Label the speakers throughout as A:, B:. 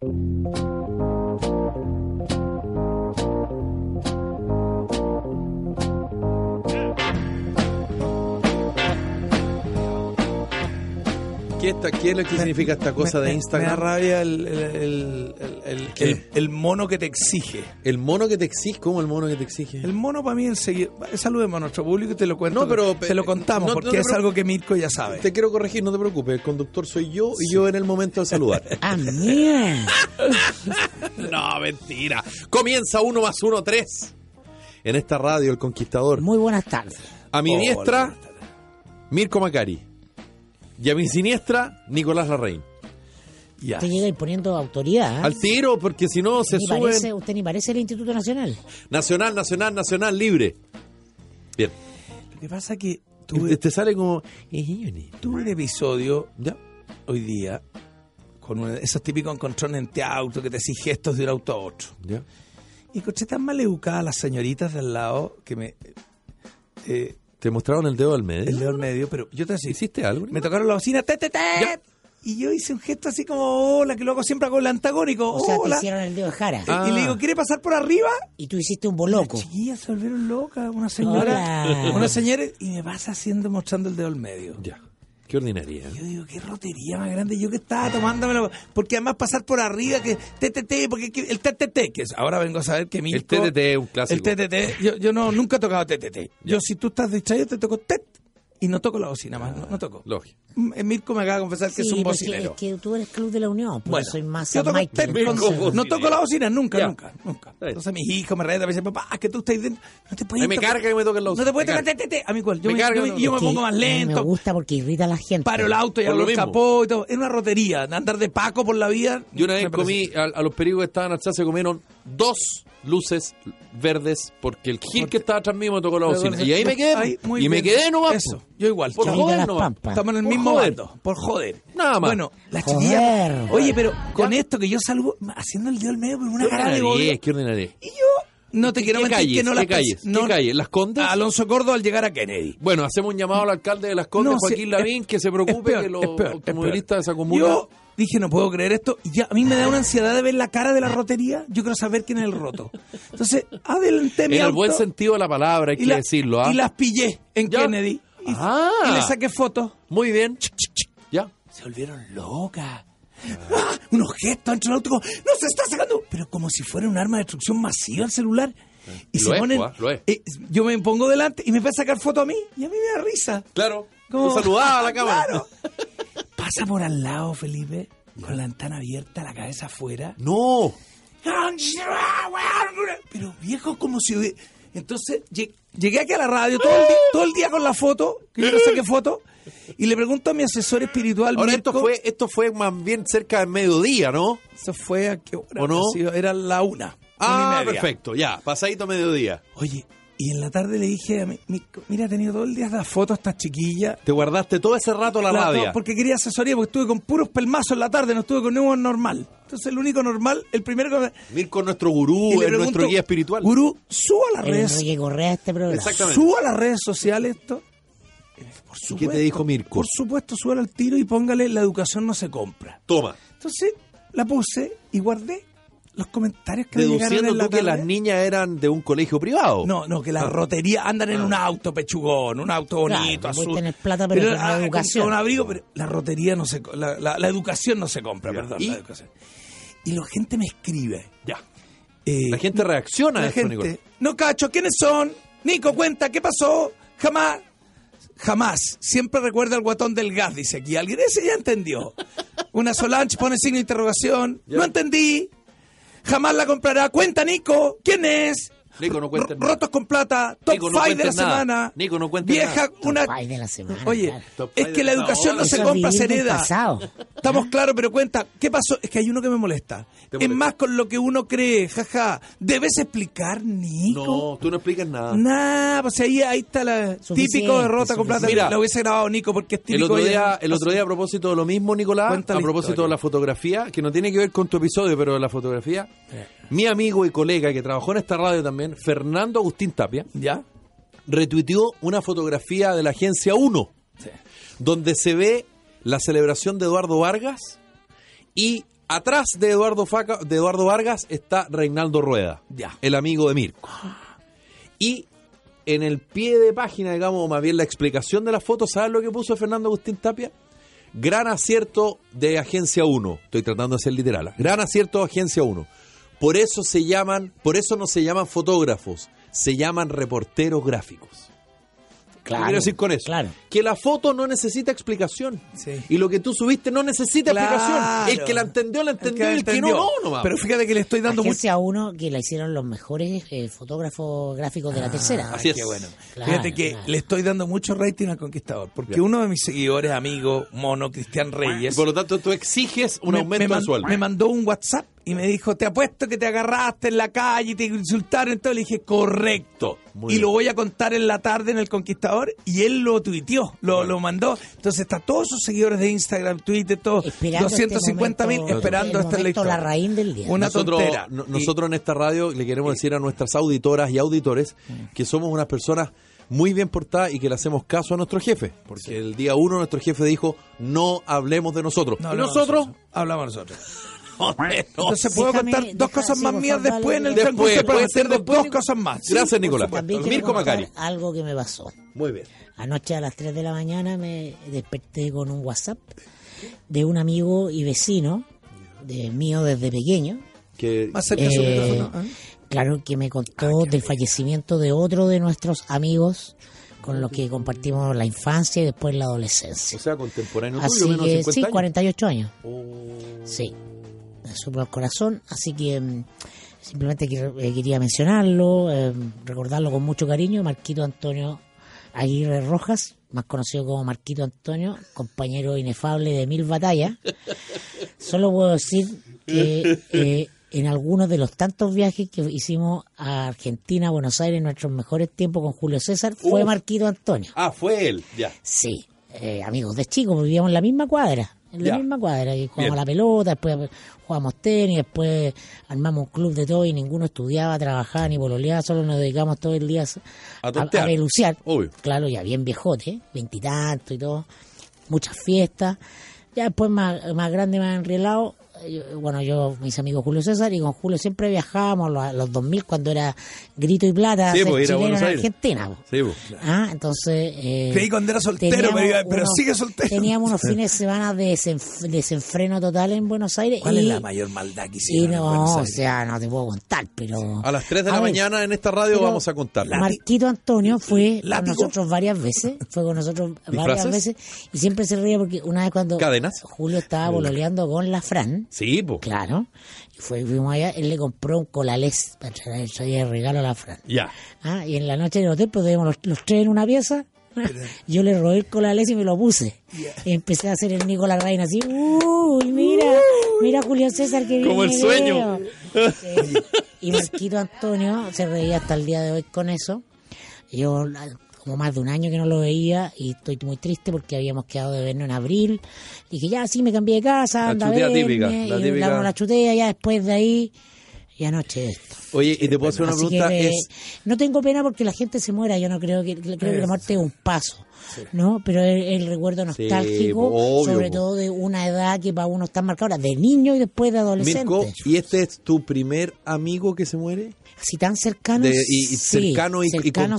A: ¿Qué, esta, ¿Qué es lo que significa esta cosa
B: Me-
A: de Instagram?
B: Me da rabia el, el, el, el- el- el mono que te exige.
A: El mono que te exige, ¿cómo el mono que te exige?
B: El mono para mí seguir. Saludemos a nuestro público y te lo cuento.
A: No, pero-
B: te lo contamos
A: no- no
B: porque es algo que Mirko ya sabe.
A: Te quiero corregir, no te preocupes. El conductor soy yo y yo en el momento de saludar.
C: Ah, mira.
A: no, mentira. Comienza uno más uno, tres. En esta radio, El Conquistador.
C: Muy buenas tardes.
A: A mi diestra. Mirko Macari. Y a mi siniestra, Nicolás Larraín.
B: Ya.
C: Usted llega imponiendo autoridad. ¿eh?
A: Al tiro, porque si no se suben.
C: parece, usted ni parece el Instituto Nacional.
A: Nacional, nacional, nacional, libre. Bien.
B: Lo que pasa es que
A: Te,
B: tuve,
A: te sale como.
B: tuve un episodio
A: Ya.
B: hoy día con de esos típicos encontrones entre auto que te hacen gestos de un auto a otro.
A: Ya.
B: Y encontré tan mal educadas las señoritas del lado que me. eh,
A: Te mostraron el dedo al medio.
B: el dedo al medio, pero yo te decía,
A: ¿Hiciste algo?
B: me tocaron la bocina, te, te, te,
A: Ya.
B: Y yo hice un gesto así como hola, que lo hago siempre con el antagónico,
C: O sea,
B: hola.
C: te hicieron el dedo de jara.
A: Ah.
B: Y le digo, ¿quiere pasar por arriba?
C: Y tú hiciste un boloco.
B: Chiquillas se volvieron locas, una señora,
C: Hola.
B: una señora, y me pasa haciendo, mostrando el dedo al medio.
A: Ya. Qué ordinaria.
B: Yo digo, qué rotería más grande. Yo que estaba tomándomelo. Porque además pasar por arriba, que TTT, porque que- el TTT, que es- ahora vengo a saber que mi.
A: El TTT es un clásico.
B: El TTT, yo, yo no, nunca he tocado TTT. Yo, si tú estás distraído, te toco TET y no toco la bocina más. No, no toco.
A: Lógico.
B: Eh, Mirko me acaba de confesar que es un bocinero.
C: es que tú eres Club de la Unión, por
B: Bueno,
C: soy más
B: yo toco
C: Michael.
B: Entonces, no toco la bocina nunca,
A: Ya.
B: nunca, nunca. Entonces mis hijos me retan, me dicen, papá, es que tú estás dentro. No te puedes
A: A mí me
B: tocar-
A: carga que me toquen la
B: No te
A: bocina,
B: puedes tocar
A: carga.
B: TTT. A mí igual. Yo
A: Me
B: me,
A: carga,
B: yo
A: no,
B: yo me pongo más lento.
C: Me gusta porque irrita a la gente.
B: paro el auto y
A: Por
B: abro
A: lo
B: el
A: mismo.
B: capó y todo. Es una rotería. Andar de Paco por la vía.
A: Yo una vez comí, a, a los perigos que estaban atrás se comieron dos luces verdes porque el gil que estaba atrás mío me tocó la bocina. Y ahí me quedé.
B: Ahí, muy
A: y me quedé nomás.
B: Eso,
A: po.
B: yo igual.
A: Por joder nomás.
B: Estamos en el
A: Por
B: mismo
A: joder.
B: bando. Por joder.
A: Nada más.
B: Bueno, la chiquilla. Oye, pero con esto que yo salgo haciendo el dedo al medio por una
A: ¿Qué
B: cara de odio.
A: qué ordinaria.
B: Y yo no te
A: ¿Qué-
B: quiero mentir
A: calles?
B: que no
A: ¿Qué
B: las
A: calles?
B: no-
A: ¿Qué calles? ¿Las Condes?
B: A Alonso Córdoba al llegar a Kennedy.
A: Bueno, hacemos un llamado al alcalde de Las Condes,
B: No,
A: Joaquín Lavín,
B: es-
A: que se preocupe
B: peor,
A: que los
B: peor,
A: automovilistas se acumulan.
B: Yo dije, no puedo creer esto. Y ya, a mí me da una ansiedad de ver la cara de la rotería. Yo quiero saber quién es el roto. Entonces, adelanté mi
A: en el
B: auto
A: buen sentido de la palabra, hay
B: y
A: que
B: la-
A: decirlo. ¿ah?
B: Y las pillé en
A: Ya.
B: Kennedy. Y,
A: Ah.
B: y le saqué fotos.
A: Muy bien. Ya.
B: Se volvieron locas. ¡Ah! Unos gestos dentro del auto. como, ¡No se está sacando! Pero como si fuera un arma de destrucción masiva el celular. Y
A: Lo
B: se
A: es,
B: ponen.
A: lo es.
B: eh, yo me pongo delante y me empieza a sacar foto a mí. Y a mí me da risa.
A: Claro.
B: Como-
A: Tú saludabas a la cámara.
B: Claro. Pasa por al lado, Felipe, con la ventana abierta, la cabeza afuera.
A: No.
B: Pero viejo, como si. hubiera- Entonces lleg- llegué aquí a la radio todo el, día, todo el día con la foto, que yo le saqué foto, y le pregunto a mi asesor espiritual.
A: Ahora esto
B: Mirko,
A: fue, esto fue más bien cerca del mediodía, ¿no?
B: Eso fue a qué hora.
A: ¿O no?
B: Era la una.
A: Ah,
B: una
A: perfecto, ya, pasadito a mediodía.
B: Oye, y en la tarde le dije a mi, mi- mira, he tenido todo el día las fotos a estas chiquillas.
A: Te guardaste todo ese rato la,
B: La-
A: rabia.
B: porque quería asesoría, porque estuve con puros pelmazos en la tarde, no estuve con ninguno normal. Entonces el único normal, el primero que...
A: Mirko es nuestro gurú, es
B: pregunto,
A: nuestro guía espiritual.
B: Gurú, suba a las
C: El
B: redes,
C: Enrique Correa este programa.
A: Exactamente.
B: suba a las redes sociales esto. Por
A: ¿Y qué te dijo Mirko?
B: Por supuesto, súbala al tiro y póngale la educación no se compra.
A: Toma.
B: Entonces la puse y guardé los comentarios que
A: Deduciendo
B: en la
A: tú que las niñas eran de un colegio privado.
B: No, no, que la rotería andan en un auto pechugón, un auto
C: Claro,
B: bonito,
C: que
B: azul.
C: puede tener plata, pero con la
B: ah,
C: educación.
B: Con un abrigo, pero la rotería no se, la, la- la educación no se compra,
A: Ya.
B: perdón.
A: ¿Y?
B: La educación. Y la gente me escribe.
A: Ya.
B: eh,
A: La gente reacciona a
B: la
A: esto,
B: gente,
A: Nicolás.
B: no cacho, ¿quiénes son? Nico, cuenta, ¿qué pasó? Jamás, jamás. Siempre recuerda al guatón del gas, dice aquí alguien. Ese ya entendió. Una Solange pone signo de interrogación.
A: Ya.
B: No entendí. Jamás la comprará. Cuenta, Nico. ¿Quién es?
A: Nico, no cuentes nada.
B: Rotos con plata. Top
A: Nico, no
B: 5 de la
A: nada.
B: semana.
A: Nico, no cuentes
B: Vieja,
A: nada.
B: una...
C: Ay, de la semana.
B: Oye,
C: claro.
A: Top
B: es
A: five
B: que la
A: de-
B: educación no, se compra, se hereda. Estamos claros, pero cuenta, ¿qué pasó? Es que hay uno que me molesta. Es más con lo que uno cree, jaja. ¿Debes explicar, Nico?
A: No, tú no explicas nada.
B: Nah, pues ahí, ahí está la
C: Suficiente,
B: típico derrota con plata.
A: Mira,
B: la hubiese grabado Nico porque es
A: El
B: típico.
A: otro,
B: ella-
A: día, el otro día, a propósito de lo mismo, Nicolás,
B: Cuenta
A: a propósito
B: historia.
A: de la fotografía, que no tiene que ver con tu episodio, pero de la fotografía, mi amigo y colega que trabajó en esta radio también, Fernando Agustín Tapia,
B: ¿Ya?
A: retuiteó una fotografía de la Agencia 1,
B: Sí.
A: donde se ve la celebración de Eduardo Vargas y Atrás de Eduardo, Faca, de Eduardo Vargas está Reinaldo Rueda,
B: Ya.
A: el amigo de Mirko. Y en el pie de página, digamos, más bien la explicación de la foto, ¿sabes lo que puso Fernando Agustín Tapia? Gran acierto de Agencia 1. Estoy tratando de ser literal. Gran acierto de Agencia 1. Por eso se llaman, por eso no se llaman fotógrafos, se llaman reporteros gráficos. ¿Qué
C: Claro,
A: quiero decir con eso?
C: claro.
A: Que la foto no necesita explicación.
B: Sí.
A: Y lo que tú subiste no necesita
B: Claro.
A: explicación. El que la entendió, la
B: El que
A: entendió.
B: la
A: y el que no, no, nomás.
B: Pero fíjate que le estoy dando mucho.
C: Agencia 1 que la hicieron los mejores eh, fotógrafos gráficos de la tercera.
A: así es.
B: Qué bueno.
C: Claro,
B: Fíjate que
C: claro.
B: le estoy dando mucho rating al Conquistador. Porque uno de mis seguidores, amigo, mono, Cristian
A: Y
B: Reyes,
A: por lo tanto, tú exiges un
B: me,
A: aumento
B: me
A: de
B: man-
A: sueldo.
B: me mandó un WhatsApp y me dijo, te apuesto que te agarraste en la calle y te insultaron. Entonces le dije, correcto.
A: Muy
B: y
A: bien.
B: lo voy a contar en la tarde en El Conquistador. Y él lo tuiteó, lo, lo mandó. Entonces está todos sus seguidores de Instagram, Twitter, todos.
C: Esperando este
B: 250 mil
C: momento,
B: esperando
C: momento,
B: lectura.
C: la raíz del día.
B: Una
A: nosotros,
B: tontera.
A: no-
B: Y-
A: nosotros en esta radio le queremos decir a nuestras auditoras y auditores que somos unas personas muy bien portadas y que le hacemos caso a nuestro jefe. Porque el día uno nuestro jefe dijo, no hablemos de nosotros.
B: No,
A: y
B: hablamos
A: nosotros,
B: Hablamos nosotros.
A: No,
B: Entonces puedo
C: Déjame-
B: contar dos
C: deja-
B: cosas
C: sí,
B: más mías
C: favor,
B: después en el.
A: Después, ser
B: tengo
A: después,
B: dos cosas más.
A: Gracias,
B: por
A: Nicolás. Mirko Macari.
C: algo que me pasó.
A: Muy bien.
C: Anoche a las 3 de la mañana me desperté con un WhatsApp de un amigo y vecino de mío desde pequeño.
A: Que,
B: Más cerca su
C: Eh,
B: micrófono. ¿eh?
C: Claro, que me contó del fallecimiento de otro de nuestros amigos con los que compartimos la infancia y después la adolescencia.
A: o sea, contemporáneo
C: Así
A: tuyo, menos
C: que
A: 50
C: sí,
A: años.
C: 48 años.
A: Oh.
C: Sí, supo al corazón, así que mm, simplemente eh, quería mencionarlo, eh, recordarlo con mucho cariño, Marquito Antonio Aguirre Rojas, más conocido como Marquito Antonio, compañero inefable de mil batallas. Solo puedo decir que eh, en algunos de los tantos viajes que hicimos a Argentina, a Buenos Aires, en nuestros mejores tiempos con Julio César, fue. Marquito Antonio.
A: Ah, fue él, ya.
C: Sí, eh, amigos de chicos, vivíamos en la misma cuadra, en la
A: Ya.
C: misma cuadra, y
A: Bien.
C: a la pelota, después jugábamos tenis, después armamos un club de todo y ninguno estudiaba, trabajaba ni pololeaba, solo nos dedicamos todo el día a,
A: A
C: peluciar.
A: Obvio.
C: Claro, ya bien viejote, veintitantos y todo, muchas fiestas. Ya después más, más grande, más enrielado, eh, yo- bueno, yo, mis amigos Julio César, y con Julio siempre viajábamos los, los 2000 cuando era grito y plata,
A: Sí, pues,
C: chileno en. Argentina. po.
A: Sí, pues.
C: Ah, entonces... Eh,
B: Creí cuando era soltero, pero, pero
C: unos-
B: sigue soltero.
C: Teníamos unos fines de semana de desenf- desenfreno total en Buenos Aires.
B: ¿Cuál
C: y,
B: es la mayor maldad que
C: Y
B: hicieron Buenos
C: no, o sea, no te puedo contar, pero...
A: A las 3 de la
C: ver,
A: mañana en esta radio vamos a contarla.
C: Marquito Antonio fue con nosotros varias veces, fue con nosotros varias veces, y siempre se reía porque una vez cuando
A: ¿Cadenas?
C: Julio estaba bololeando con la Fran,
A: Sí, pues.
C: claro, y fue, fuimos allá, él le compró un colalés para traer de regalo a la Fran.
A: Ya.
C: Ah, y en la noche del hotel, pues los, los tres en una pieza. Yo le robé el colalés y me lo puse. Y empecé a hacer el Nicolás Reina así. Uy, mira, mira Julio César que
A: Como el
C: viene
A: sueño.
C: veo". Sí. Y Marquito Antonio se reía hasta el día de hoy con eso. Yo como más de un año que no lo veía y estoy muy triste porque habíamos quedado de vernos en abril. Dije, ya, sí, me cambié de casa,
A: La
C: anda a
A: chutea
C: verme",
A: típica, la
C: y
A: típica.
C: la chutea, ya después de ahí, y anoche esto.
A: Oye, y te puedo hacer una
C: Así
A: pregunta.
C: que
A: es,
C: no tengo pena porque la gente se muera. Yo no creo que creo que la muerte es un paso, ¿no? Pero el, el recuerdo nostálgico,
A: obvio,
C: sobre
A: po.
C: todo de una edad que para uno está marcada ahora, de niño y después de adolescente.
A: Mirko, ¿y este es tu primer amigo que se muere?
C: Así tan cercano.
A: De- y- y cercano y- y contemporáneo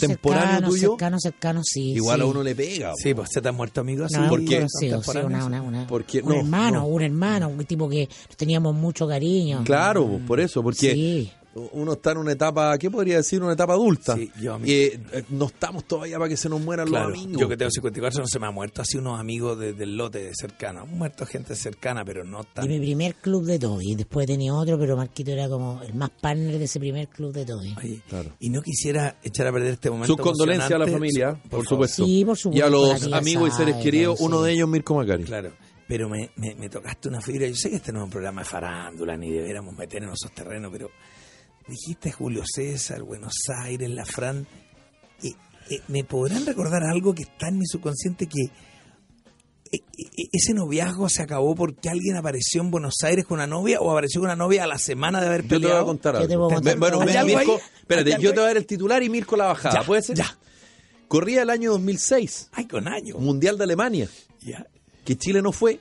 C: cercano,
A: tuyo.
C: Cercano, cercano, sí.
A: Igual
C: sí.
A: a uno le pega.
B: Sí, pues se te han muerto amigos.
C: No,
A: ¿por
C: un
A: qué?
C: conocido, sí, una, una, una-
A: Porque-
C: un
A: no,
C: hermano,
A: no.
C: un hermano, un tipo que teníamos mucho cariño.
A: Claro, pues, por eso, porque
C: Sí.
A: Uno está en una etapa, ¿qué podría decir? Una etapa adulta.
B: Sí, yo a mí-
A: Eh, no estamos todavía para que se nos mueran
B: Claro,
A: los amigos.
B: yo que tengo 54 no se me ha muerto así unos amigos de- del lote cercano. Han muerto gente cercana, pero no
C: De
B: tan.
C: mi primer club de Toby. Después tenía otro, pero Marquito era como el más partner de ese primer club de Toby.
B: Oye,
A: Claro.
B: Y no quisiera echar a perder este momento.
A: Sus condolencias a la familia,
B: Su-
A: por, supuesto.
C: Sí, por supuesto,
A: Y a los amigos y seres queridos,
C: sí.
A: uno de ellos, Mirko Macari.
B: Claro. Pero me, me, me tocaste una fibra. Yo sé que este no es un programa de farándula ni deberíamos meter en esos terrenos, pero dijiste Julio César, Buenos Aires, La Fran. Eh, eh, ¿Me podrán recordar algo que está en mi subconsciente que eh, eh, ese noviazgo se acabó porque alguien apareció en Buenos Aires con una novia o apareció con una novia a la semana de haber
A: Yo te voy a
B: peleado?
A: contar
C: Yo
A: algo.
C: te voy a contar
A: bueno,
C: todo.
A: me-
B: ¿Hay algo
A: Mirko,
B: ahí?
A: espérate,
B: ¿Hay algo
A: yo te voy a dar el titular y Mirko la bajada.
B: Ya,
A: ¿Puede ser?
B: ya.
A: Corría el año 2006,
B: Ay, con años.
A: Mundial de Alemania,
B: Ya.
A: que Chile no fue,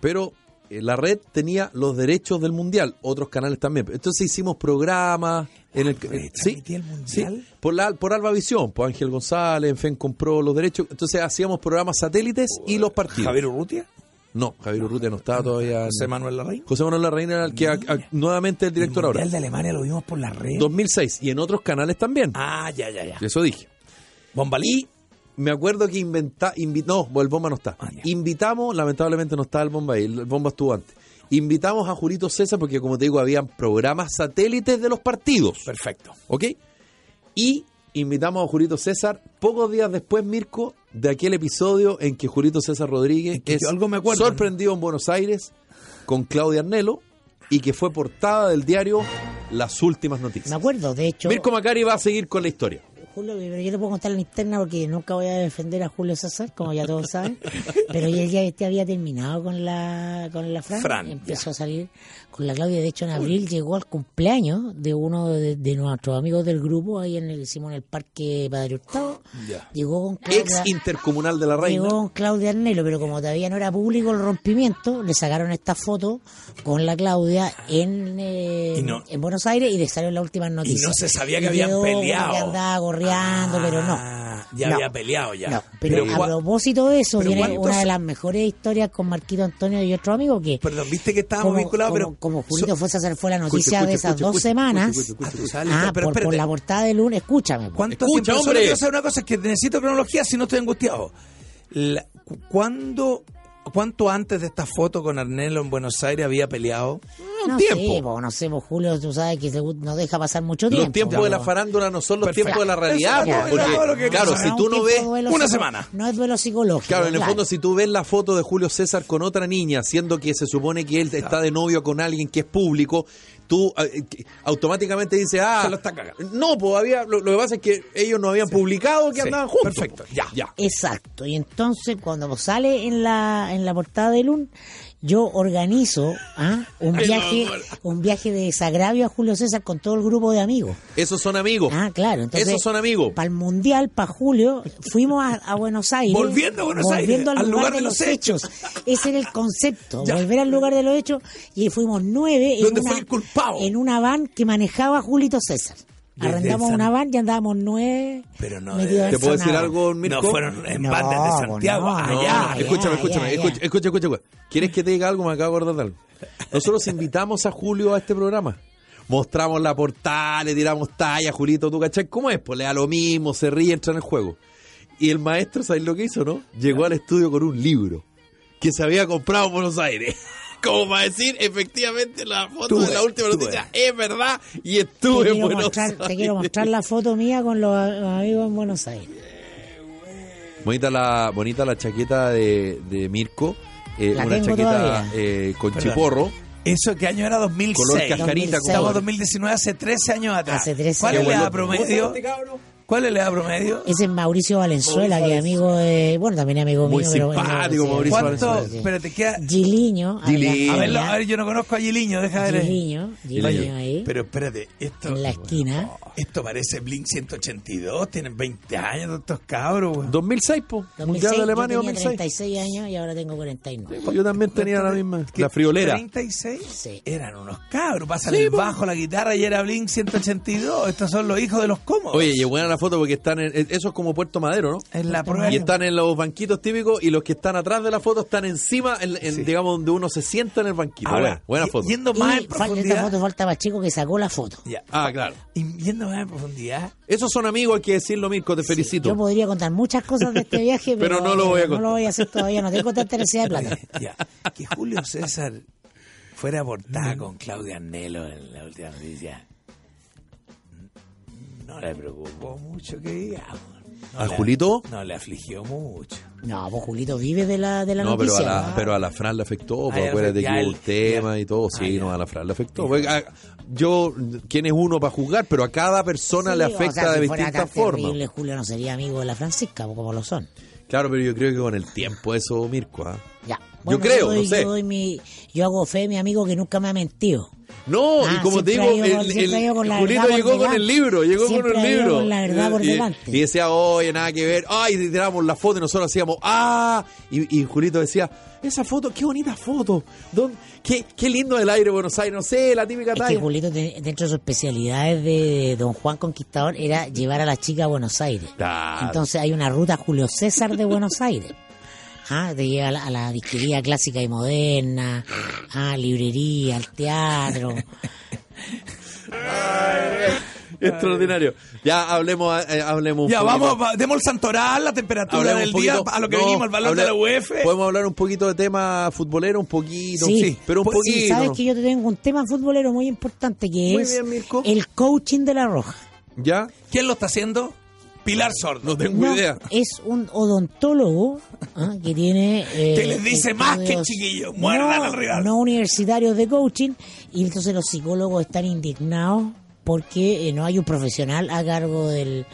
A: pero la red tenía los derechos del mundial, otros canales también. Entonces hicimos programas en el
B: pues,
A: eh, sí,
B: el Mundial.
A: sí, por la por Alba Visión, pues Ángel González, en fin, compró los derechos. Entonces hacíamos programas satélites y los partidos.
B: Javier Urrutia,
A: No, Javier Urrutia no estaba todavía.
B: José Manuel Larraín.
A: José Manuel Larraín era el que a- a- nuevamente el director
B: el
A: ahora.
B: Mundial de Alemania lo vimos por la red.
A: 2006 y en otros canales también.
B: Ah, ya, ya, ya.
A: Eso dije.
B: Bombalí.
A: Me acuerdo que inventa, invi- no, el bomba no está.
B: Ah.
A: Invitamos, lamentablemente no está el bomba ahí, el bomba estuvo antes. Invitamos a Julito César porque como te digo, habían programas satélites de los partidos.
B: Perfecto.
A: ¿Ok? Y invitamos a Julito César pocos días después, Mirko, de aquel episodio en que Julito César Rodríguez
B: que
A: es
B: algo me acuerdo,
A: sorprendido en Buenos Aires con Claudia Arnelo y que fue portada del diario Las Últimas Noticias.
C: Me acuerdo, de hecho,
A: Mirko Macari va a seguir con la historia.
C: Julio, pero yo te puedo contar la interna porque nunca voy a defender a Julio César, como ya todos saben. pero ya, ya este había terminado con la con la Fran,
B: Fran,
C: empezó a salir con la Claudia. De hecho, en abril llegó al cumpleaños de uno de, de nuestros amigos del grupo, ahí en el, hicimos en el Parque Padre Hurtado.
B: Ya.
C: Llegó con
A: Ex
C: Claudia,
A: intercomunal de la Reina.
C: llegó con Claudia Arnelo, pero como todavía no era público el rompimiento, le sacaron esta foto con la Claudia en, eh,
B: Y no-
C: en Buenos Aires y le salieron las últimas noticias.
B: no se sabía que
C: Y
B: habían
C: quedó
B: peleado.
C: Que andaba gorreando, pero no.
B: Ya
C: No.
B: había peleado ya.
C: No, pero,
B: Pero
C: a propósito de eso,
B: ¿cuántos-
C: una de las mejores historias con Marquito Antonio y otro amigo que,
B: Perdón, viste que estábamos
C: como,
B: vinculados,
C: como,
B: pero.
C: como Julito
B: so-
C: fue a hacer fue la noticia
A: escucha,
C: de esas
A: escucha,
C: dos
A: escucha,
C: semanas.
B: Ah, pero
C: por, la portada de lunes, escúchame.
B: ¿Cuánto
A: Escucha,
B: tiempo? Solo
A: hombre.
B: quiero saber una cosa, es que necesito cronología si no estoy angustiado. La- cu- ¿Cuándo, ¿Cuánto antes de esta foto con Arnelo en Buenos Aires había peleado?
C: no
A: tiempo.
C: sé, no sé, Julio, tú sabes que no deja pasar mucho
A: Los
C: tiempo.
A: tiempos de la farándula no son los
B: Perfecto.
A: tiempos de la realidad.
B: Eso
A: porque, claro, si tú
C: un
A: no ves...
B: una semana.
C: No es duelo psicológico.
A: Claro, en el
C: claro.
A: fondo, si tú ves la foto de Julio César con otra niña, siendo que se supone que él está de novio con alguien que es público, tú eh, que- automáticamente dices, ah,
B: Se lo está cagando.
A: no, pues había, lo, lo que pasa es que ellos no habían publicado que
B: Sí,
A: andaban juntos.
B: perfecto,
A: po.
B: ya.
A: ya.
C: Exacto. Y entonces cuando sale en la en la portada de Lun, yo organizo ¿ah? un viaje un viaje de desagravio a Julio César con todo el grupo de amigos.
A: Esos son amigos.
C: Ah, claro. Entonces,
A: Esos son amigos.
C: Para el mundial, para Julio, fuimos a, a Buenos Aires.
B: Volviendo a Buenos
C: volviendo
B: Aires,
C: al lugar, de los hechos. Ese era el concepto.
B: Ya.
C: Volver al lugar de los hechos. Y fuimos nueve en,
B: ¿Dónde
C: una, en una van que manejaba Julito César. Arrendamos
B: San-
C: una van y andábamos nueve.
B: Pero no de-
A: ¿Te puedo decir algo, Mirko?
B: No fueron en
C: No,
B: van desde Santiago
C: no,
B: allá.
C: Ya,
A: escúchame, escúchame, escucha, escucha, escucha. ¿Quieres que te diga algo? Me acabo de acordar de algo. Nosotros invitamos a Julio a este programa. Mostramos la portada, le tiramos talla, Julito, ¿tú cachai? ¿Cómo es? Pues le da lo mismo, se ríe, entra en el juego. Y el maestro, ¿sabes lo que hizo, no? Llegó al estudio con un libro que se había comprado en Buenos Aires. Como para decir, efectivamente, la foto
B: Tuve,
A: de la última noticia es verdad y
C: Te
A: estuve en Buenos
C: mostrar, te quiero
A: Aires.
C: mostrar la foto mía con los amigos en Buenos Aires.
A: Bonita la, bonita la chaqueta de, de Mirko. eh,
C: La
A: una
C: tengo
A: chaqueta eh, con
B: Perdón.
A: chiporro.
B: ¿Eso qué año era? 2006.
A: Color cascarita.
C: 2006.
B: Estamos en
A: como-
B: 2019, hace 13 años atrás.
C: Hace 13
B: ¿Cuál es
C: años.
B: la edad
A: ¿Cómo se llama
B: promedio? ¿Cuál es la edad promedio?
C: Ese es Mauricio Valenzuela, que es amigo de. Bueno, también es amigo
A: Muy
C: mío. pero bueno,
A: simpático,
C: sí,
A: Mauricio. Valenzuela,
C: sí.
B: Espérate, ¿qué?
C: Giliño.
A: Giliño.
B: A ver,
C: Argentina.
B: a ver, yo no conozco a Giliño, deja ver.
C: Giliño,
A: Giliño.
C: Ahí.
B: Pero espérate, esto,
C: en la esquina.
B: esto parece Blink 182, tienen 20 años estos cabros. güey.
A: 2006, po.
C: 2006,
A: Mundial de Alemania
C: yo tenía
A: 2006.
C: 36 años y ahora tengo 49.
A: Yo también tenía la misma. La friolera.
B: 36
C: Sí.
B: eran unos cabros, pasan el bajo, la guitarra y era Blink 182. Estos son los hijos de los cómodos.
A: Oye, y buena la foto porque están en. Eso es como Puerto Madero, ¿no?
B: en la prueba.
A: Y están en los banquitos típicos y los que están atrás de la foto están encima, en, en,
B: Sí.
A: digamos, donde uno se sienta en el banquito.
B: Ahora,
A: buena, foto.
B: Yendo
C: Y
B: más en
C: falta, esta
B: profundidad.
C: foto falta más chico que sacó la foto.
B: Ya.
A: Ah, claro.
B: Y yendo más en profundidad,
A: Esos son amigos, hay que decirlo, Mirko, te felicito.
C: Yo podría contar muchas cosas de este viaje, pero,
A: Pero no lo voy a
C: no
A: contar.
C: lo voy a hacer todavía. No tengo tanta necesidad de plata.
B: ya, que Julio César fuera portada con Claudia Arnelo en la última noticia. No le preocupó mucho que digamos. No
A: ¿A
B: le-
A: Julito?
B: No le afligió mucho.
C: No, pues Julito vive de la, de la
A: No, pero a,
C: noticia.
A: la,
C: ¿no?
A: pero a la Fran le afectó, pues acuérdate que un tema
B: ya.
A: y todo, sí, no, a la Fran le afectó. Ah, yo, ¿quién es uno para juzgar? Pero a cada persona
C: Sí,
A: le
C: o
A: afecta
C: sea,
A: de
C: si fuera
A: distintas
C: tan
A: formas.
C: terrible, Julio no sería amigo de la Francisca, como lo son.
A: Claro, pero yo creo que con el tiempo eso, Mirko, ¿ah?
C: Ya.
A: Yo creo,
C: doy-
A: no sé.
C: Yo, doy mi, yo hago fe, mi amigo, que nunca me ha mentido.
A: No,
C: Ah,
A: y como te digo, el, el- Julito llegó con el libro, llegó
C: Siempre
A: con el libro.
C: con la verdad por
A: Y-
C: delante.
A: Y, decía, oye, nada que ver. Ay, y tirábamos la foto y nosotros hacíamos, ah. Y, y Julito decía, esa foto, qué bonita foto. ¿Dónde- qué, qué lindo el aire Buenos Aires, no sé, la típica
C: Es que
A: talla.
C: Julito, dentro de sus especialidades de Don Juan Conquistador, era llevar a la chica a Buenos Aires.
A: Claro.
C: Entonces hay una ruta Julio César de Buenos Aires. Ah, te llega a la, a la disquería clásica y moderna, a librería, al teatro.
A: Extraordinario. Ya hablemos, eh, hablemos un
B: Ya,
A: poquito.
B: vamos, va- demos el santoral, la temperatura
A: Hablemos
B: del
A: un
B: día,
A: poquito-
B: a lo que
A: no,
B: venimos, el valor
A: hable-
B: de la UEF.
A: Podemos hablar un poquito de tema futbolero, un poquito.
C: Sí.
A: pero un
B: Pues
A: poquito.
C: Sí, sabes que yo te tengo un tema futbolero muy importante que
A: Muy
C: es
A: bien, Mirko.
C: el coaching de la Roja.
A: ¿Ya?
B: ¿Quién lo está haciendo? Pilar Sordo.
A: No tengo
C: No,
A: idea.
C: es un odontólogo ah, que tiene... eh,
B: Que les dice más que chiquillos, muerdan
C: no,
B: al rival.
C: No universitarios de coaching y entonces los psicólogos están indignados porque eh, no hay un profesional a cargo del,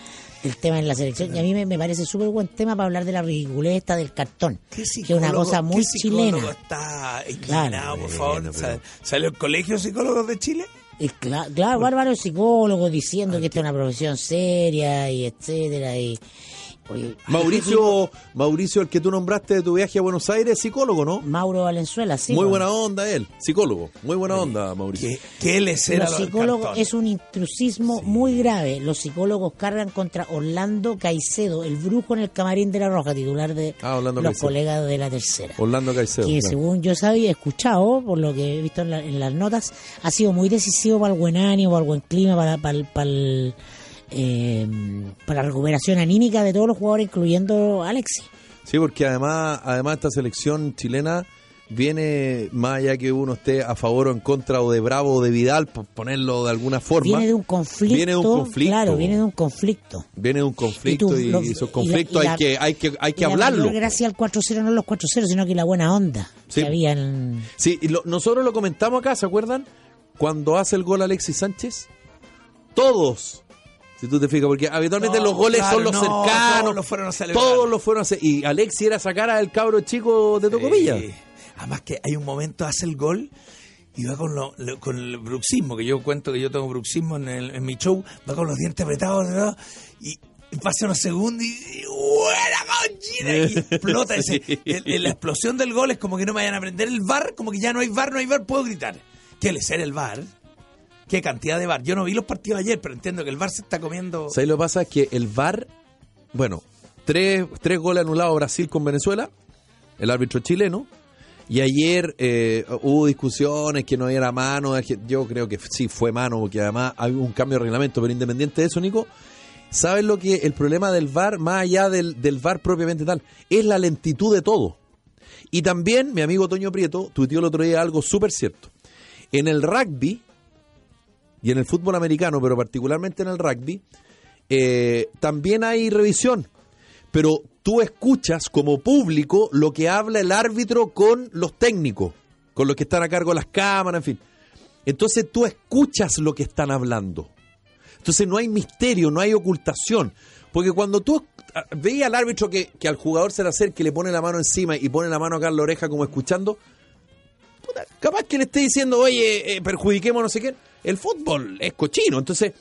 C: del tema en la selección. Y a mí me, me parece súper buen tema para hablar de la ridiculez esta del cartón,
B: ¿Qué
C: que es una cosa muy
B: qué psicólogo
C: chilena.
B: está indignado,
C: Claro.
B: por favor? Sa-
A: pero-
B: ¿Salió el colegio de psicólogos de Chile?
C: Y cla- claro, bárbaros psicólogos diciendo que esta es una profesión seria y etcétera y oye,
A: Mauricio, Mauricio, el que tú nombraste de tu viaje a Buenos Aires, psicólogo, ¿no?
C: Mauro Valenzuela, sí.
A: muy
C: bueno.
A: buena onda él, psicólogo. Muy buena onda, Mauricio.
B: ¿Qué, qué les era
C: Los psicólogos es un intrusismo muy grave. Los psicólogos cargan contra Orlando Caicedo, el brujo en el camarín de la Roja, titular de
A: Ah,
C: los
A: Caicedo.
C: colegas de la tercera.
A: Orlando Caicedo.
C: que
A: claro.
C: según yo sabía, escuchado, por lo que he visto en, la- en las notas, ha sido muy decisivo para el buen ánimo, para el buen clima, para, para, el- para, el, eh, para la recuperación anímica de todos los jugadores, incluyendo Alexis.
A: Sí, porque además, además esta selección chilena viene más allá que uno esté a favor o en contra o de Bravo o de Vidal, por ponerlo de alguna forma.
C: Viene de un conflicto.
A: Viene de un conflicto.
C: Claro, viene de un conflicto.
A: Viene de un conflicto
C: tú,
A: y,
C: lo-
A: esos
C: y
A: conflictos
C: la- y
A: hay, que, hay que hay que
C: Y la
A: hablarlo.
C: mayor gracia al 4-0 no los 4-0, sino que la buena onda
A: Sí.
C: que había en...
A: Sí, y lo- nosotros lo comentamos acá, ¿se acuerdan? Cuando hace el gol Alexis Sánchez, todos, si tú te fijas, porque habitualmente
B: No,
A: los goles
B: claro,
A: son los
B: no,
A: cercanos,
B: todos los fueron a celebrar.
A: todos los fueron a y Alexis era sacar al cabro chico de Tocopilla.
B: Eh, además que hay un momento, hace el gol y va con, lo, lo- con el bruxismo, que yo cuento que yo tengo bruxismo en, el- en mi show, va con los dientes apretados ¿no? y, y pasa unos segundos y, y ¡buena! Y explota. ese-
A: Sí.
B: el- el- la explosión del gol es como que no me vayan a prender el bar, como que ya no hay bar, no hay bar, puedo gritar. ¿Qué le ser el bar? ¿Qué cantidad de bar? Yo no vi los partidos ayer, pero entiendo que el bar se está comiendo...
A: ¿Sabes lo que pasa? Es que el VAR, bueno, tres, tres goles anulados Brasil con Venezuela, el árbitro chileno, y ayer eh, hubo discusiones que no era mano, yo creo que sí fue mano, porque además hay un cambio de reglamento, pero independiente de eso, Nico, ¿sabes lo que el problema del VAR, más allá del, del VAR propiamente tal, es la lentitud de todo? Y también mi amigo Toño Prieto tuiteó el otro día algo súper cierto. En el rugby, y en el fútbol americano, pero particularmente en el rugby, eh, también hay revisión. Pero tú escuchas como público lo que habla el árbitro con los técnicos, con los que están a cargo de las cámaras, en fin. Entonces tú escuchas lo que están hablando. Entonces no hay misterio, no hay ocultación. Porque cuando tú veías al árbitro que, que al jugador se le acerca y le pone la mano encima y pone la mano acá en la oreja como escuchando, puta, capaz que le esté diciendo, oye, eh, perjudiquemos no sé qué. El fútbol es cochino. Entonces,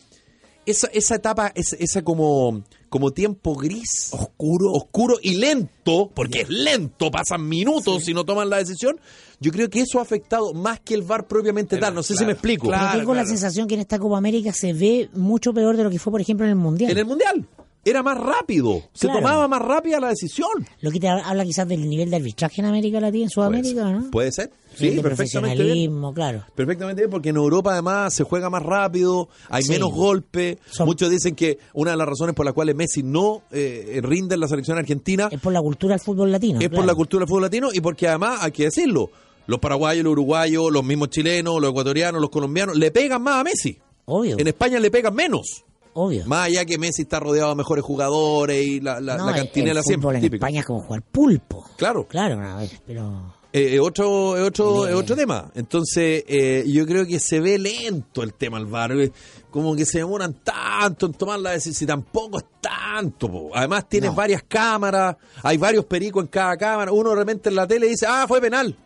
A: esa, esa etapa, esa, esa como, como tiempo gris, oscuro, oscuro y lento, porque es lento, pasan minutos si no toman la decisión. Yo creo que eso ha afectado más que el VAR propiamente tal. No sé si me explico.
B: claro.
C: Pero tengo la sensación que en esta Copa América se ve mucho peor de lo que fue, por ejemplo, en el Mundial.
A: En el mundial era más rápido, se
C: Claro.
A: tomaba más rápida la decisión.
C: Lo que te habla quizás del nivel de arbitraje en América Latina, en Sudamérica, ¿no?
A: Puede ser, sí,
C: de
A: perfectamente bien.
C: claro.
A: Perfectamente bien, porque en Europa además se juega más rápido, hay
C: Sí.
A: menos golpes. Muchos dicen que una de las razones por las cuales Messi no eh, rinde en la selección argentina
C: Es por la cultura del fútbol latino.
A: es por la cultura del fútbol latino y porque además, hay que decirlo, los paraguayos, los uruguayos, los mismos chilenos, los ecuatorianos, los colombianos, le pegan más a Messi.
C: Obvio,
A: En España le pegan menos.
C: Obvio.
A: Más allá que Messi está rodeado de mejores jugadores y la, la,
C: No,
A: la
C: el-
A: cantinela
C: el
A: siempre
C: en. España es como jugar pulpo.
A: Claro.
C: Claro, a ver, pero...
A: Eh, eh, otro, eh, otro, eh, otro tema. Entonces, eh, yo creo que se ve lento el tema al eh, Como que se demoran tanto en tomar la decisión. Si tampoco es tanto. po. Además, tienes
C: No.
A: varias cámaras. Hay varios pericos en cada cámara. Uno de repente en la tele dice, ah, fue penal.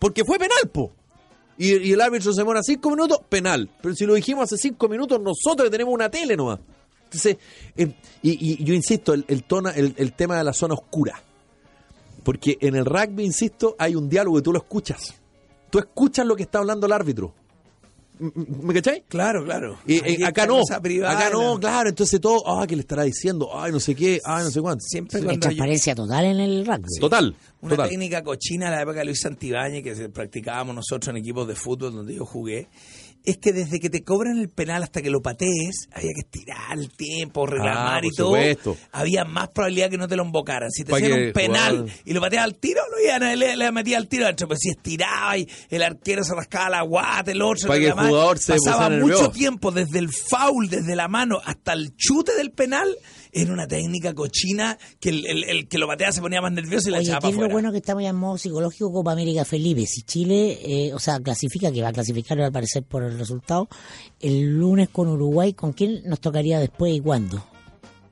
A: Porque fue penal, po. Y, y el árbitro se demora cinco minutos, penal. Pero si lo dijimos hace cinco minutos, nosotros tenemos una tele nomás. Entonces, eh, y, y yo insisto, el, tona- el, el tema de la zona oscura. Porque en el rugby, insisto, hay un diálogo y tú lo escuchas. Tú escuchas lo que está hablando el árbitro. ¿M- m- ¿Me cachai?
B: Claro, claro.
A: Y, eh, acá no,
B: privada,
A: acá no,
B: la-
A: claro, entonces todo, ah, ¿qué le estará diciendo? Ay, no sé qué, ay, no sé cuánto.
B: Siempre
C: hay transparencia total en el rugby.
A: Total,
B: una
A: total.
B: técnica cochina de la época de Luis Santibáñez que se- practicábamos nosotros en equipos de fútbol donde yo jugué, es que desde que te cobran el penal hasta que lo patees, había que estirar el tiempo, reclamar
A: Ah,
B: y
A: por
B: todo.
A: supuesto.
B: Había más probabilidad que no te lo embocaran. Si te hacían un penal y lo pateabas al tiro, lo iban, le, le metía al tiro. Pero si estiraba y el arquero se rascaba la guata, el otro
A: el jugador se
B: pasaba mucho
A: nervioso.
B: tiempo desde el foul, desde la mano hasta el chute del penal. Era una técnica cochina que el, el- el que lo pateaba se ponía más nervioso y la
C: Oye,
B: echaba
C: ¿qué
B: para
C: es lo bueno que estamos ya en modo psicológico Copa América Felipe? Si Chile, eh, o sea, clasifica, que va a clasificar al parecer por el resultado, el lunes con Uruguay, ¿con quién nos tocaría después y cuándo?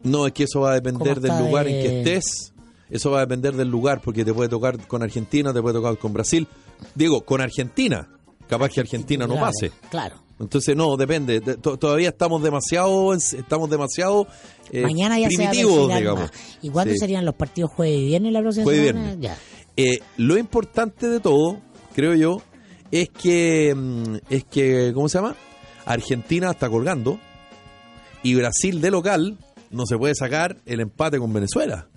A: No, es que eso va a depender
C: ¿Cómo
A: del lugar
C: de-
A: en que estés. Eso va a depender del lugar, porque te puede tocar con Argentina, te puede tocar con Brasil. Digo, con Argentina. Capaz que Argentina no pase.
C: Claro.
A: Entonces, no, depende. De- to- todavía estamos demasiado, estamos demasiado eh,
C: Mañana ya se
A: primitivos,
C: definir
A: digamos.
C: más. ¿Y cuándo
A: Sí.
C: serían los partidos jueves y viernes la próxima
A: Jueves y
C: semana?
A: viernes.
C: Ya.
A: Eh, lo importante de todo, creo yo, es que, mm, es que, ¿cómo se llama? Argentina está colgando y Brasil de local no se puede sacar el empate con Venezuela.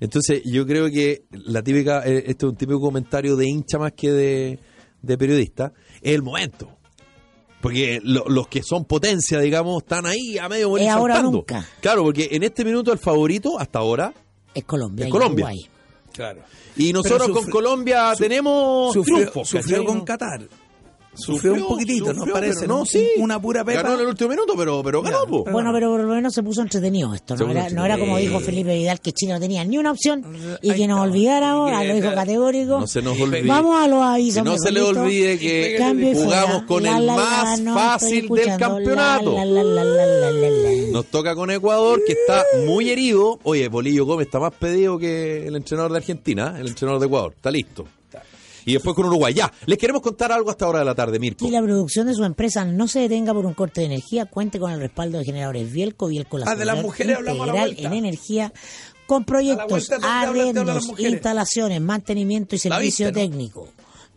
A: Entonces yo creo que la típica, eh, este es un típico comentario de hincha más que de, de periodista, es el momento. Porque lo- los que son potencia, digamos, están ahí a medio morir
C: Es ahora o
A: saltando.
C: nunca.
A: Claro, porque en este minuto el favorito hasta ahora
C: Es Colombia.
A: Es Colombia.
C: Uruguay.
B: Claro.
A: y nosotros con Colombia tenemos
B: Sufrió,
A: triunfos,
B: sufrió con. Qatar. Sufrió, un poquitito, ¿no parece?
A: pero
B: ¿no?
A: Sí.
B: Una pura pepa.
A: Ganó en el último minuto, pero, pero ganó, po.
C: Bueno, pero por lo menos se puso entretenido esto. No era, no era como dijo Felipe Vidal que Chile no tenía ni una opción y
B: Ahí
C: que nos
B: está.
C: olvidáramos.
B: Y que-
C: ah, lo dijo categórico.
A: No se nos olvide.
C: Vamos a los avisos.
A: que no se le olvide que
C: Cambio
A: jugamos con
C: La,
A: el
C: la, la,
A: más
C: no,
A: fácil del campeonato.
C: La, la, la, la, la, la, la.
A: Nos toca con Ecuador, que está muy herido. Oye, Bolillo Gómez está más pedido que el entrenador de Argentina, ¿eh? el entrenador de Ecuador. Está listo. Y después con Uruguay. Ya, les queremos contar algo hasta ahora de la tarde, Mirko.
C: Y la producción de su empresa no se detenga por un corte de energía, cuente con el respaldo de generadores Bielco, Bielco la
B: Ah, de las mujeres hablamos la
C: en energía con proyectos,
B: vuelta, ¿dónde hablan de las
C: arrendos, instalaciones, mantenimiento y servicio
B: viste, ¿no?
C: técnico.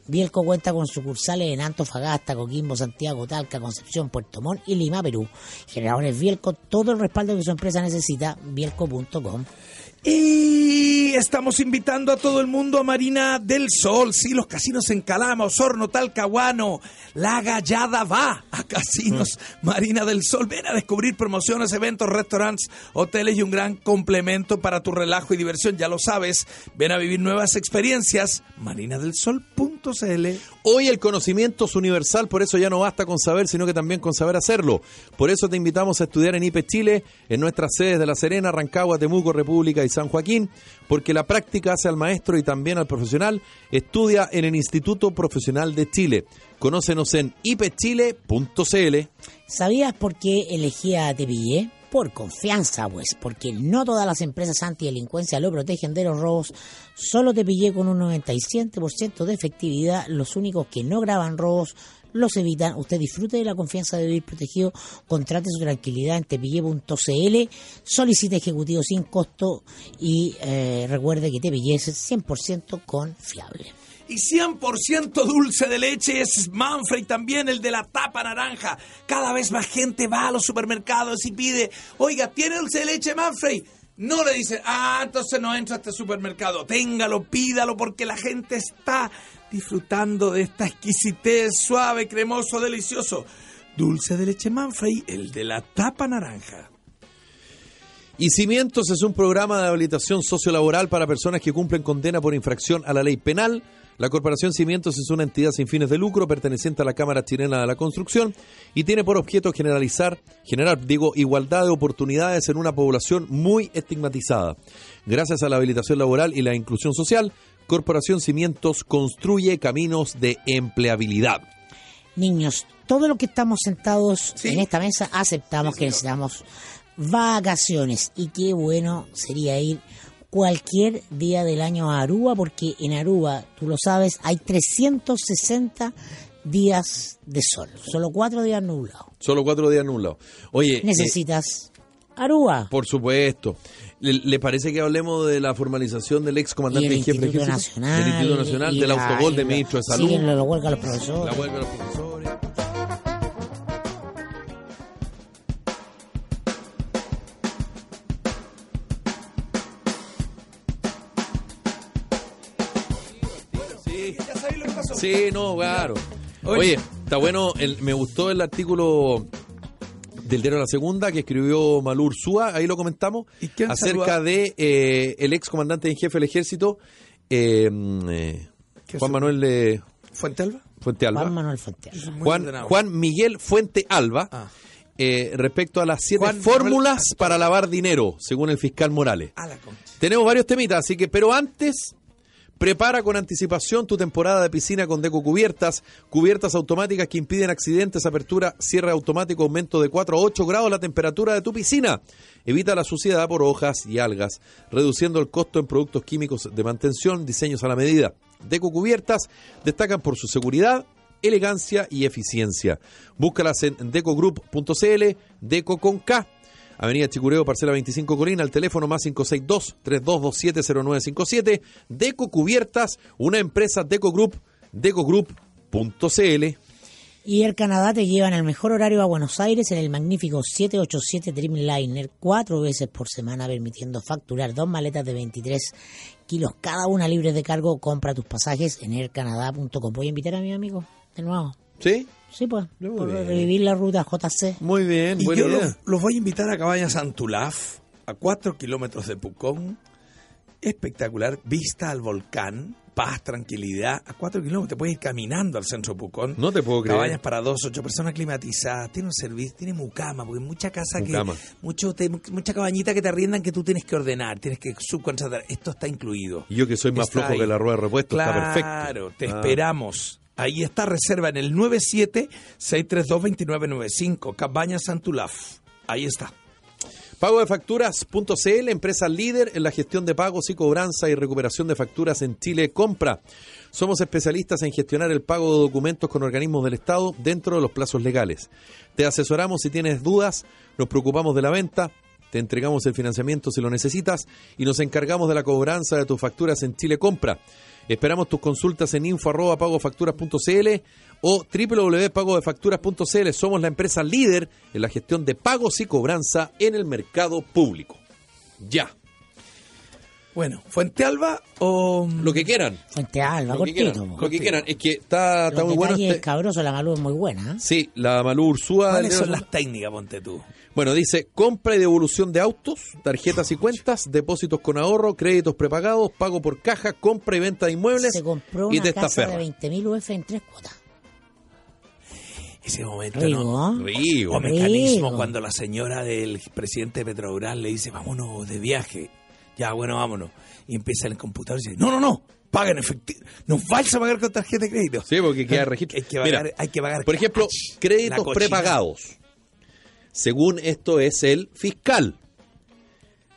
C: Bielco cuenta con sucursales en Antofagasta, Coquimbo, Santiago, Talca, Concepción, Puerto Montt y Lima, Perú. Generadores Bielco, todo el respaldo que su empresa necesita, bielco.com.
B: Y estamos invitando a todo el mundo a Marina del Sol. Sí, los casinos en Calama, Osorno, Talcahuano. La gallada va a Casinos Marina del Sol. Ven a descubrir promociones, eventos, restaurantes, hoteles y un gran complemento para tu relajo y diversión. Ya lo sabes. Ven a vivir nuevas experiencias. marinadelsol.cl.
A: Hoy el conocimiento es universal, por eso ya no basta con saber, sino que también con saber hacerlo. Por eso te invitamos a estudiar en IPE Chile, en nuestras sedes de La Serena, Rancagua, Temuco, República y San Joaquín, porque la práctica hace al maestro y también al profesional. Estudia en el Instituto Profesional de Chile. Conócenos en ipechile.cl.
C: ¿Sabías por qué elegía a Tepillé? Por confianza, pues, porque no todas las empresas antidelincuencia lo protegen de los robos. Solo Tepillé con un 97% de efectividad. Los únicos que no graban robos los evitan. Usted disfrute de la confianza de vivir protegido. Contrate su tranquilidad en tepillé.cl. Solicite ejecutivo sin costo y eh, recuerde que Tepillé es 100% confiable.
B: Y 100% dulce de leche es Manfred también, el de la tapa naranja. Cada vez más gente va a los supermercados y pide, oiga, ¿tiene dulce de leche Manfred? No le dicen, ah, entonces no entra a este supermercado. Téngalo, pídalo, porque la gente está disfrutando de esta exquisitez suave, cremoso, delicioso. Dulce de leche Manfred, el de la tapa naranja.
A: Y Cimientos es un programa de habilitación sociolaboral para personas que cumplen condena por infracción a la ley penal. La Corporación Cimientos es una entidad sin fines de lucro perteneciente a la Cámara Chilena de la Construcción y tiene por objeto generalizar, generar, digo, igualdad de oportunidades en una población muy estigmatizada. Gracias a la habilitación laboral y la inclusión social, Corporación Cimientos construye caminos de empleabilidad.
C: Niños, todo lo que estamos sentados
B: Sí.
C: en esta mesa aceptamos que necesitamos vacaciones y qué bueno sería ir cualquier día del año a Aruba porque en Aruba, tú lo sabes, hay 360 días de sol. Solo cuatro días nublados.
A: Solo cuatro días nublados. Oye, eh,
C: Necesitas Aruba.
A: por supuesto. ¿Le, le parece que hablemos de la formalización del ex comandante en jefe del
C: Instituto
A: ejército?
C: Nacional.
A: Del Instituto Nacional,
C: y
A: del
C: la-
A: autogol del
C: la-
A: ministro de Salud.
C: Sí, lo huelga a los profesores.
A: La huelga de los profesores. Sí, no, claro. Oye, está bueno, el- me gustó el artículo del diario La Segunda que escribió Malur Súa, ahí lo comentamos,
B: ¿Y quién
A: acerca de eh, el ex comandante en jefe del ejército, eh, eh,
B: ¿Qué
A: Juan Manuel eh,
B: ¿Fuente Alba?
A: Fuente Alba.
C: Juan Manuel Fuente.
B: Muy
A: Juan, Miguel Fuente Alba,
B: Ah.
A: eh, respecto a las siete
B: Juan
A: fórmulas
B: Manuel-
A: para lavar dinero, según el fiscal Morales.
B: A la concha.
A: Tenemos varios temitas, así que, pero antes, prepara con anticipación tu temporada de piscina con Deco Cubiertas, cubiertas automáticas que impiden accidentes, apertura, cierre automático, aumento de 4 a 8 grados la temperatura de tu piscina. Evita la suciedad por hojas y algas, reduciendo el costo en productos químicos de mantención, diseños a la medida. Deco Cubiertas destacan por su seguridad, elegancia y eficiencia. Búscalas en decogroup.cl, Deco con. Avenida Chicureo, parcela 25 Colina, al teléfono más 562-3227-0957. Deco Cubiertas, una empresa Deco Group, decogroup.cl.
C: Y Air Canadá te lleva en el mejor horario a Buenos Aires en el magnífico 787 Dreamliner, cuatro veces por semana, permitiendo facturar dos maletas de 23 kilos cada una libres de cargo. Compra tus pasajes en aircanadá.com. Voy a invitar a mi amigo de nuevo.
A: ¿Sí?
C: Sí, pues,
A: Muy
C: por
A: bien.
C: revivir la ruta JC.
A: Muy bien,
B: Y
A: buena
B: yo
A: idea.
B: los, los voy a invitar a Cabañas Santulaf, a 4 kilómetros de Pucón. Espectacular, vista al volcán, paz, tranquilidad. A 4 kilómetros te puedes ir caminando al centro de Pucón.
A: No te puedo creer.
B: Cabañas para dos, ocho personas climatizadas, tiene un servicio, tiene mucama, porque mucha casa
A: Mucama.
B: que, mucho te- mucha cabañita que te arriendan que tú tienes que ordenar, tienes que subcontratar. Esto está incluido.
A: Y yo que soy más
B: Está
A: flojo
B: ahí.
A: que la rueda de repuesto,
B: Claro,
A: está perfecto.
B: te
A: Ah.
B: esperamos. Ahí está, reserva en el 97-632-2995, Cabañas Santulaf. Ahí está.
A: Pago de facturas.cl, empresa líder en la gestión de pagos y cobranza y recuperación de facturas en Chile Compra. Somos especialistas en gestionar el pago de documentos con organismos del Estado dentro de los plazos legales. Te asesoramos si tienes dudas, nos preocupamos de la venta, te entregamos el financiamiento si lo necesitas y nos encargamos de la cobranza de tus facturas en Chile Compra. Esperamos tus consultas en info arroba pagofacturas.cl o www.pagodefacturas.cl. Somos la empresa líder en la gestión de pagos y cobranza en el mercado público. Ya,
B: Bueno, Fuente Alba o...
A: lo que quieran.
C: Fuente Alba,
A: Lo que
C: cortito.
A: quieran,
C: po.
A: lo que quieran. Es que está, está
C: Los
A: muy bueno. este-
C: cabrosos, la Malú es muy buena. ¿eh?
A: Sí, la Malú Ursúa.
B: ¿Cuáles son las técnicas, ponte tú?
A: Bueno, dice compra y devolución de autos, tarjetas y cuentas, depósitos con ahorro, créditos prepagados, pago por caja, compra y venta de inmuebles
C: Se compró
A: y
C: una casa de 20.000 UF en tres cuotas.
B: Ese momento,
C: Rico,
B: ¿no?
A: Rico.
B: O mecanismo cuando la señora del presidente de Petrobras le dice, vámonos de viaje. Ya, bueno, vámonos. Y empieza en el computador y dice, no, no, no, paga en efectivo. Nos vais a pagar con tarjeta de crédito.
A: Sí, porque queda registro.
B: Hay que pagar,
A: Mira,
B: hay que pagar
A: Por ejemplo, créditos prepagados. Según esto es el fiscal.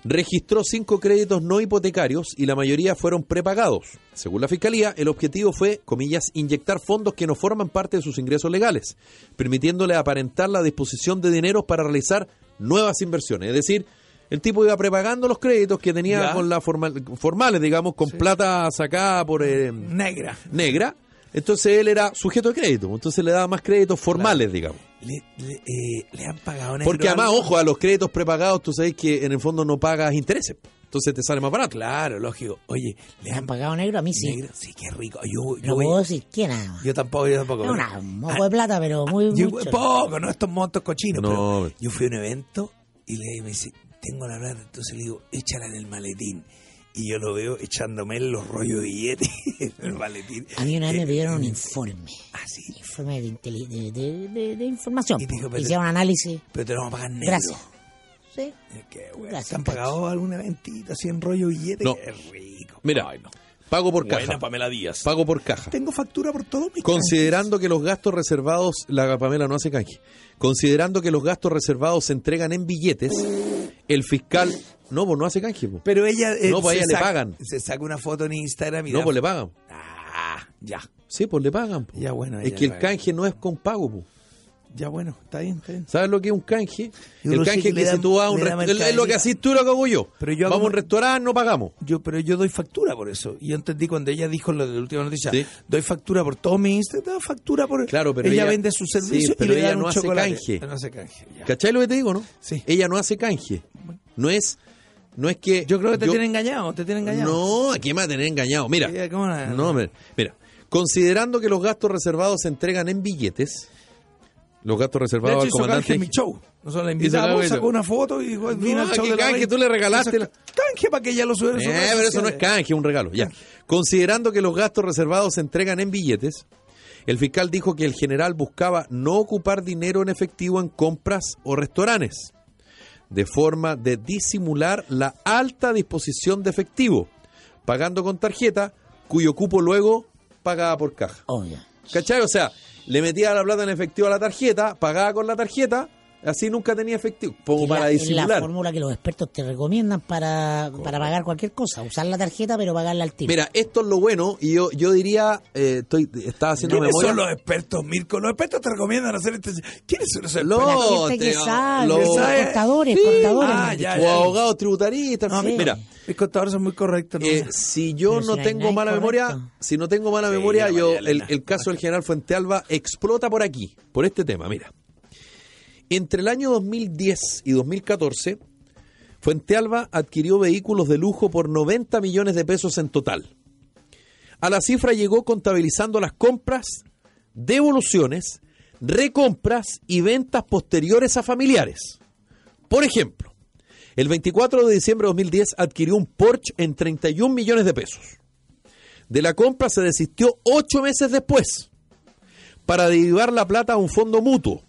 A: Registró cinco créditos no hipotecarios y la mayoría fueron prepagados. Según la fiscalía, el objetivo fue, comillas, inyectar fondos que no forman parte de sus ingresos legales, permitiéndole aparentar la disposición de dinero para realizar nuevas inversiones. Es decir, el tipo iba prepagando los créditos que tenía
B: Ya.
A: con la formal- formales, digamos, con plata sacada por eh,
B: Negra.
A: negra. Entonces él era sujeto de crédito, entonces le daba más créditos formales, digamos.
B: Le, le- eh, le han pagado negro
A: Porque además,
B: algo?
A: ojo, a los créditos prepagados tú sabes que en el fondo no pagas intereses, entonces te sale más barato.
B: Claro, lógico. Oye, le
C: ¿Me han
B: han
C: pagado negro? A mí sí.
B: negro. Sí, qué rico. Yo, yo,
C: No
B: voy-
C: puedo decir que nada más.
B: yo tampoco, yo tampoco. Pero-
C: una- un moco de plata, pero muy,
B: Yo,
C: mucho.
B: poco, no estos montos cochinos.
A: No.
B: pero yo fui a un evento y le me dice, tengo la plata, entonces le digo, échala en el maletín. Y yo lo veo echándome los rollos de billetes en el maletín.
C: A mí una vez me
B: Eh,
C: pidieron un informe.
B: Ah, sí,
C: Informe de, de, de- de- de información.
B: Y dijo,
C: po.
B: pero-
C: Hicieron un análisis.
B: pero te lo vamos a pagar negro.
C: Gracias. Sí.
B: Eh, Qué bueno.
C: Gracias,
B: ¿Te han
C: cacho.
B: pagado algún eventito así en rollo de billetes?
A: No.
B: Qué rico.
A: Mira,
B: Ay, no.
A: pago por
B: Buena
A: caja.
B: Pamela Díaz.
A: Pago por caja.
B: Tengo factura por todo mi
A: Considerando que los gastos reservados, la Pamela no hace canje, considerando que los gastos reservados se entregan en billetes, el fiscal, no, pues no hace canje, pues.
B: Pero ella. eh,
A: No, pues a ella le
B: saca-
A: pagan.
B: Se saca una foto en Instagram y
A: no,
B: da-
A: pues le pagan.
B: Ah, Ya,
A: Sí, pues le pagan. po.
B: ya bueno.
A: es que el canje no es con pago. po.
B: Ya bueno, está bien, está bien.
A: ¿Sabes lo que es un canje? El
B: sí
A: canje
B: que
A: que si tú vas a un restaurante, es lo que haces tú lo que hago yo.
B: Pero yo hago
A: Vamos a un restaurante, no pagamos.
B: Yo, pero yo doy factura por eso. Y yo entendí cuando ella dijo lo de la última noticia,
A: Sí.
B: doy factura por todo mi Instagram, doy factura por...
A: Claro, pero
B: ella,
A: ella-
B: vende su
A: sí,
B: servicio
A: pero
B: y le
A: ella
B: dan
A: no
B: un
A: hace
B: chocolate.
A: canje.
B: No hace canje, ya.
A: ¿Cachai lo que te digo, no?
B: Sí.
A: Ella no hace canje. No es, no es que.
B: Yo creo que te tiene engañado, te tiene engañado.
A: No, ¿a quién me va a tener engañado? Mira,
B: ¿cómo no?
A: no, mira, mira, considerando que los gastos reservados se entregan en billetes, los gastos
B: De
A: reservados
B: hecho,
A: al comandante.
B: canje en mi show. Nosotros invitamos, sacó una foto y dijo, vino
A: No,
B: al show
A: ¿qué
B: de la
A: canje?
B: reina.
A: Tú le regalaste
B: Canje para que ella lo subiera
A: Eh, pero eso no es canje, es un regalo. Ya. Considerando que los gastos reservados se entregan en billetes, el fiscal dijo que el general buscaba no ocupar dinero en efectivo en compras o restaurantes, de forma de disimular la alta disposición de efectivo, pagando con tarjeta, cuyo cupo luego pagaba por caja.
C: Obvio.
A: ¿Cachai? O sea, le metía la plata en efectivo a la tarjeta, pagaba con la tarjeta, así nunca tenía efectivo, como para
C: la, es la
A: disimular.
C: fórmula que los expertos te recomiendan para, para pagar cualquier cosa. Usar la tarjeta, pero pagarla al tiro.
A: Mira, esto es lo bueno y yo yo diría, eh, estoy estaba haciendo
B: ¿Quiénes
A: memoria.
B: son los expertos, Mirko? Los expertos te recomiendan hacer este... ¿Quiénes son esos
A: Lo-
B: expertos?
C: la gente que
A: te-
C: sabe,
A: lo-
C: los
B: sabe.
C: contadores,
A: Sí.
C: contadores.
B: Ah, ya,
C: han
A: o abogados tributaristas.
B: No,
C: Sí.
A: Mira,
B: Mis contadores son muy correctos. ¿no?
A: eh, si yo
C: Pero
A: no
C: si
A: tengo mala memoria, si no tengo mala
B: Sí,
A: memoria, yo el, el caso del general Fuentealba explota por aquí, por este tema. Mira, entre el año 2010 y 2014, Fuentealba adquirió vehículos de lujo por 90 millones de pesos en total. A la cifra llegó contabilizando las compras, devoluciones, recompras y ventas posteriores a familiares. Por ejemplo, el 24 de diciembre de 2010 adquirió un Porsche en 31 millones de pesos. De la compra se desistió ocho meses después para derivar la plata a un fondo mutuo.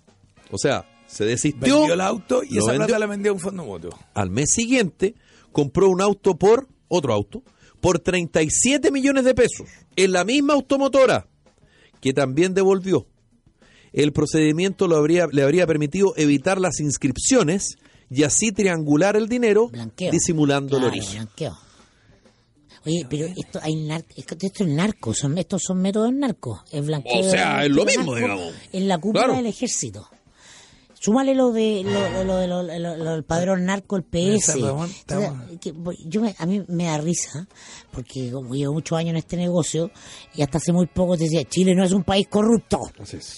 A: O sea, se desistió.
B: vendió el auto y
A: lo
B: esa
A: vendió.
B: plata la vendió a un fondo mutuo.
A: Al mes siguiente compró un auto por, otro auto, por 37 millones de pesos, en la misma automotora, que también devolvió. El procedimiento lo habría, le habría permitido evitar las inscripciones y así triangular el dinero,
C: Blanqueo.
A: disimulando el
C: Claro,
A: origen.
C: blanqueo. Oye, pero esto hay nar- esto es narco, son, estos son métodos narcos. Es blanqueo.
A: O sea, es lo mismo, digamos.
C: En la cúpula
A: Claro.
C: del ejército. Súmale lo de lo, lo de lo, del padrón narco, el PS. Voy- yo me- a mí me da risa, porque como llevo muchos años en este negocio, y hasta hace muy poco te decía, Chile no es un país corrupto.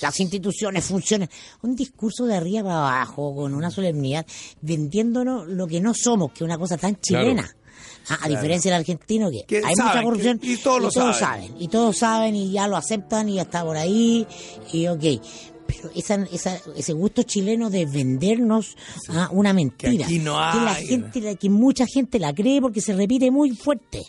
C: Las instituciones funcionan. Un discurso de arriba para abajo, con una solemnidad, vendiéndonos lo que no somos, que es una cosa tan
A: Claro.
C: chilena. Ah, a diferencia del argentino, que,
B: Que
C: hay mucha corrupción
B: que- y todos lo saben.
C: Y todos saben y ya lo aceptan y ya está por ahí. Y ok. Pero esa, esa, ese gusto chileno de vendernos ah, una mentira.
B: aquí no
C: Que la gente, la- que mucha gente la cree porque se repite muy fuerte.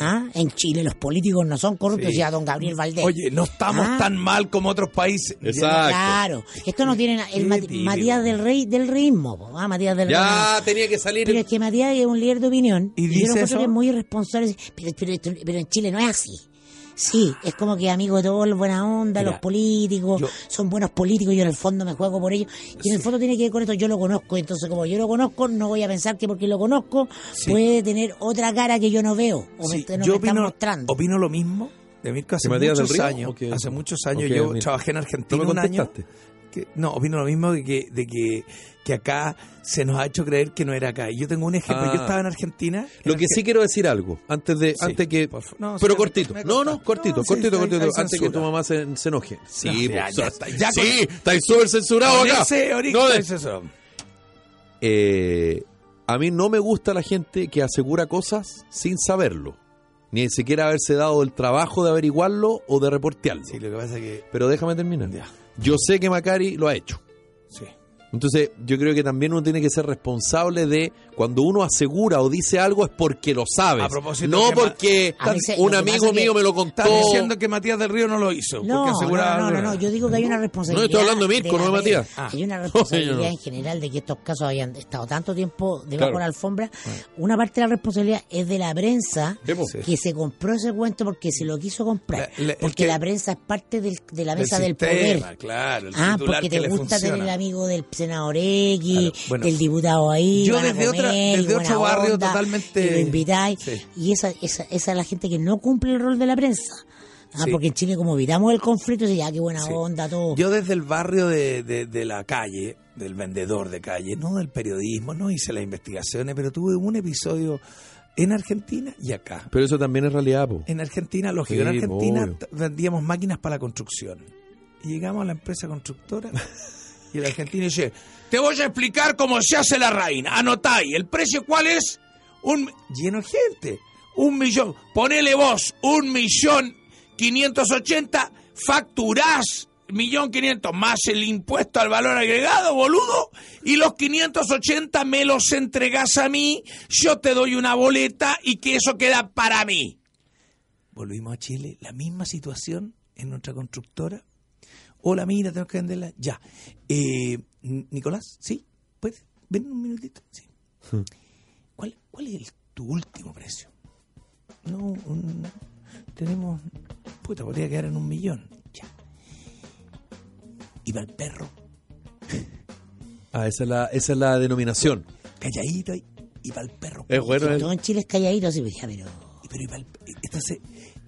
C: Ah, En Chile los políticos no son corruptos,
B: Sí.
C: ya don Gabriel Valdés.
B: Oye, no estamos
C: Ah.
B: tan mal como otros países.
A: Exacto.
C: Claro, esto no tiene el. Matías del Rey del reísmo, po, ah, Matías del
A: Ya
C: Rey.
A: tenía que salir.
C: Pero es que Matías es un líder de opinión
B: ¿Y
C: y,
B: dice
C: yo
B: eso?
C: que es muy irresponsable. Pero, pero, pero en Chile no es así. Sí, es como que amigos de todos, buena onda,
B: Mira,
C: los políticos,
B: yo-
C: son buenos políticos, yo en el fondo me juego por ellos. Y en el fondo tiene que ver con esto, yo lo conozco, entonces como yo lo conozco, no voy a pensar que porque lo conozco
B: Sí.
C: puede tener otra cara que yo no veo, o
B: Sí,
C: me, no
B: yo
C: me están
B: opino,
C: mostrando.
B: opino lo mismo de Mirko hace
A: ¿Que Matías del
B: muchos
A: Río?
B: años.
A: ¿O que-
B: Hace muchos años
A: o que
B: yo
A: Mir-
B: trabajé en Argentina
A: ¿No
B: un año. Que- no, opino lo mismo de que, de que, que acá se nos ha hecho creer que no era acá. Y yo tengo un ejemplo.
A: Ah.
B: Yo estaba en Argentina.
A: Lo que sí quiero decir algo, antes de,
B: Sí,
A: antes que.
B: No,
A: pero
B: sí,
A: cortito, no, no, cortito,
B: No, sí,
A: cortito,
B: hay-
A: cortito,
B: hay
A: antes que tu mamá se, se enoje. Sí,
B: No,
A: pues,
B: ya está, ya
A: sí, estáis súper censurado acá.
B: ese
A: No, de-
B: es eso.
A: eh, a mí no me gusta la gente que asegura cosas sin saberlo, ni siquiera haberse dado el trabajo de averiguarlo o de reportearlo.
B: Sí, lo que pasa es que.
A: Pero déjame terminar.
B: Ya.
A: Yo sé que Macari lo ha hecho.
B: Sí.
A: Entonces, yo creo que también uno tiene que ser responsable de cuando uno asegura o dice algo es porque lo sabe.
B: A propósito
A: no porque
C: A veces
A: un amigo
C: que-
A: mío me lo contó.
B: Estás diciendo que Matías del Río no lo hizo.
C: No,
B: porque
C: no, no, no,
B: algo.
C: no, yo digo que hay una responsabilidad.
A: No, estoy hablando de Mirko, no de Matías.
C: red. Hay una responsabilidad
A: no.
C: en general de que estos casos hayan estado tanto tiempo debajo
A: Claro.
C: de la alfombra. Una parte de la responsabilidad es de la prensa
A: Sí.
B: Sí.
C: que se compró ese cuento porque se lo quiso comprar.
B: La- la- el
C: porque
B: que-
C: la prensa es parte del- de la mesa del,
B: sistema,
C: poder.
B: Claro, el
C: Ah, porque
B: que
C: te
B: le
C: gusta tener el amigo del senador X,
B: Claro, bueno.
C: del diputado ahí.
B: Yo desde otra-
C: comer,
B: desde otro barrio
C: onda,
B: totalmente-
C: y lo invitáis.
B: Sí.
C: Y esa, esa, esa es la gente que no cumple el rol de la prensa. Ah,
B: Sí.
C: porque en Chile como evitamos el conflicto, ya qué buena onda, todo.
B: Yo desde el barrio de, de- de la calle, del vendedor de calle, no del periodismo, no hice las investigaciones, pero tuve un episodio en Argentina y acá.
A: Pero eso también es realidad, po.
B: En Argentina, lógico, en
A: Sí,
B: Argentina
A: obvio.
B: t- vendíamos máquinas para la construcción. Y llegamos a la empresa constructora y el argentino dice, te voy a explicar cómo se hace la reina. Anotáis, ¿el precio cuál es? Un lleno de gente. Un millón. Ponele vos, un millón quinientos ochenta, facturás millón quinientos más el impuesto al valor agregado, boludo, y los 580 me los entregás a mí, yo te doy una boleta y que eso queda para mí. Volvimos a Chile, la misma situación en nuestra constructora. Hola, mira, tengo que venderla. Ya. Eh, Nicolás, ¿sí? ¿Puedes? Ven un minutito. Sí. ¿Cuál, ¿Cuál es el- tu último precio? No, un- tenemos... Puta, podría quedar en un millón. Ya. Iba el perro,
A: Ah, esa es la, esa es la denominación.
B: calladito, ahí, iba el perro.
A: Es bueno el,
C: Todo en Chile es calladito, así, pues, ya, pero...
B: Pero iba el... Entonces,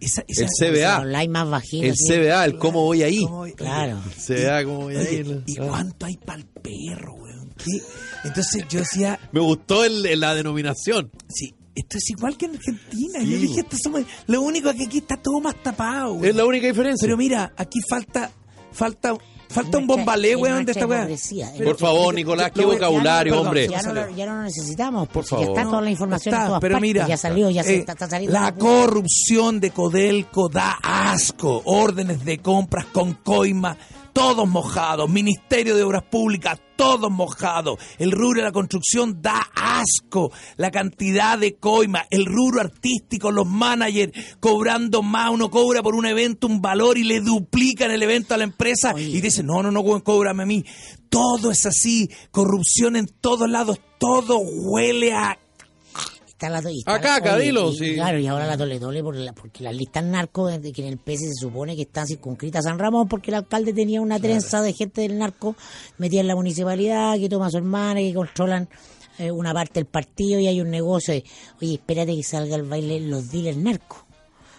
B: esa... esa
A: el CBA.
C: Online más bajito.
A: El. CBA, el cómo voy ahí.
B: ¿Cómo voy?
C: Claro.
A: CBA, cómo voy
B: Oye,
A: ahí.
B: ¿Y cuánto hay para el perro, weón? ¿Qué? Entonces yo decía,
A: Me gustó el- la denominación.
B: sí, esto es igual que en Argentina.
A: Sí,
B: yo dije, esto somos, lo único que aquí está todo más tapado.
A: Es la única diferencia.
B: Pero mira, aquí falta, falta, falta un bombalé, weón, de esta weón.
C: hipocresía.
B: Pero-
A: Por favor, Nicolás, qué vocabulario, hombre.
C: Ya no, lo, ya no necesitamos,
A: Por
C: porque ya
A: favor.
C: está toda la información en
B: Está,
C: todas
B: pero
C: partes,
B: mira,
C: ya salió, ya se
B: eh,
C: está, está saliendo.
B: la corrupción de Codelco da asco, órdenes de compras con coima, todos mojados, Ministerio de Obras Públicas, todos mojados, el rubro de la construcción da asco, la cantidad de coima, el rubro artístico, los managers cobrando más, uno cobra por un evento un valor y le duplican el evento a la empresa
C: Oye.
B: y dice, no, no, no, cóbrame a mí. Todo es así, corrupción en todos lados, todo huele a
C: Está la, y está-
A: Acá, acá, dilo, sí.
C: Claro, y ahora la tole tole por la- porque las listas narcos, de que en el PS se supone que están circunscritas a San Ramón porque el alcalde tenía una trenza de gente del narco metida en la municipalidad, que toma a su hermana, que controlan eh, una parte del partido y hay un negocio. de, Oye, espérate que salga al baile los dealers narcos.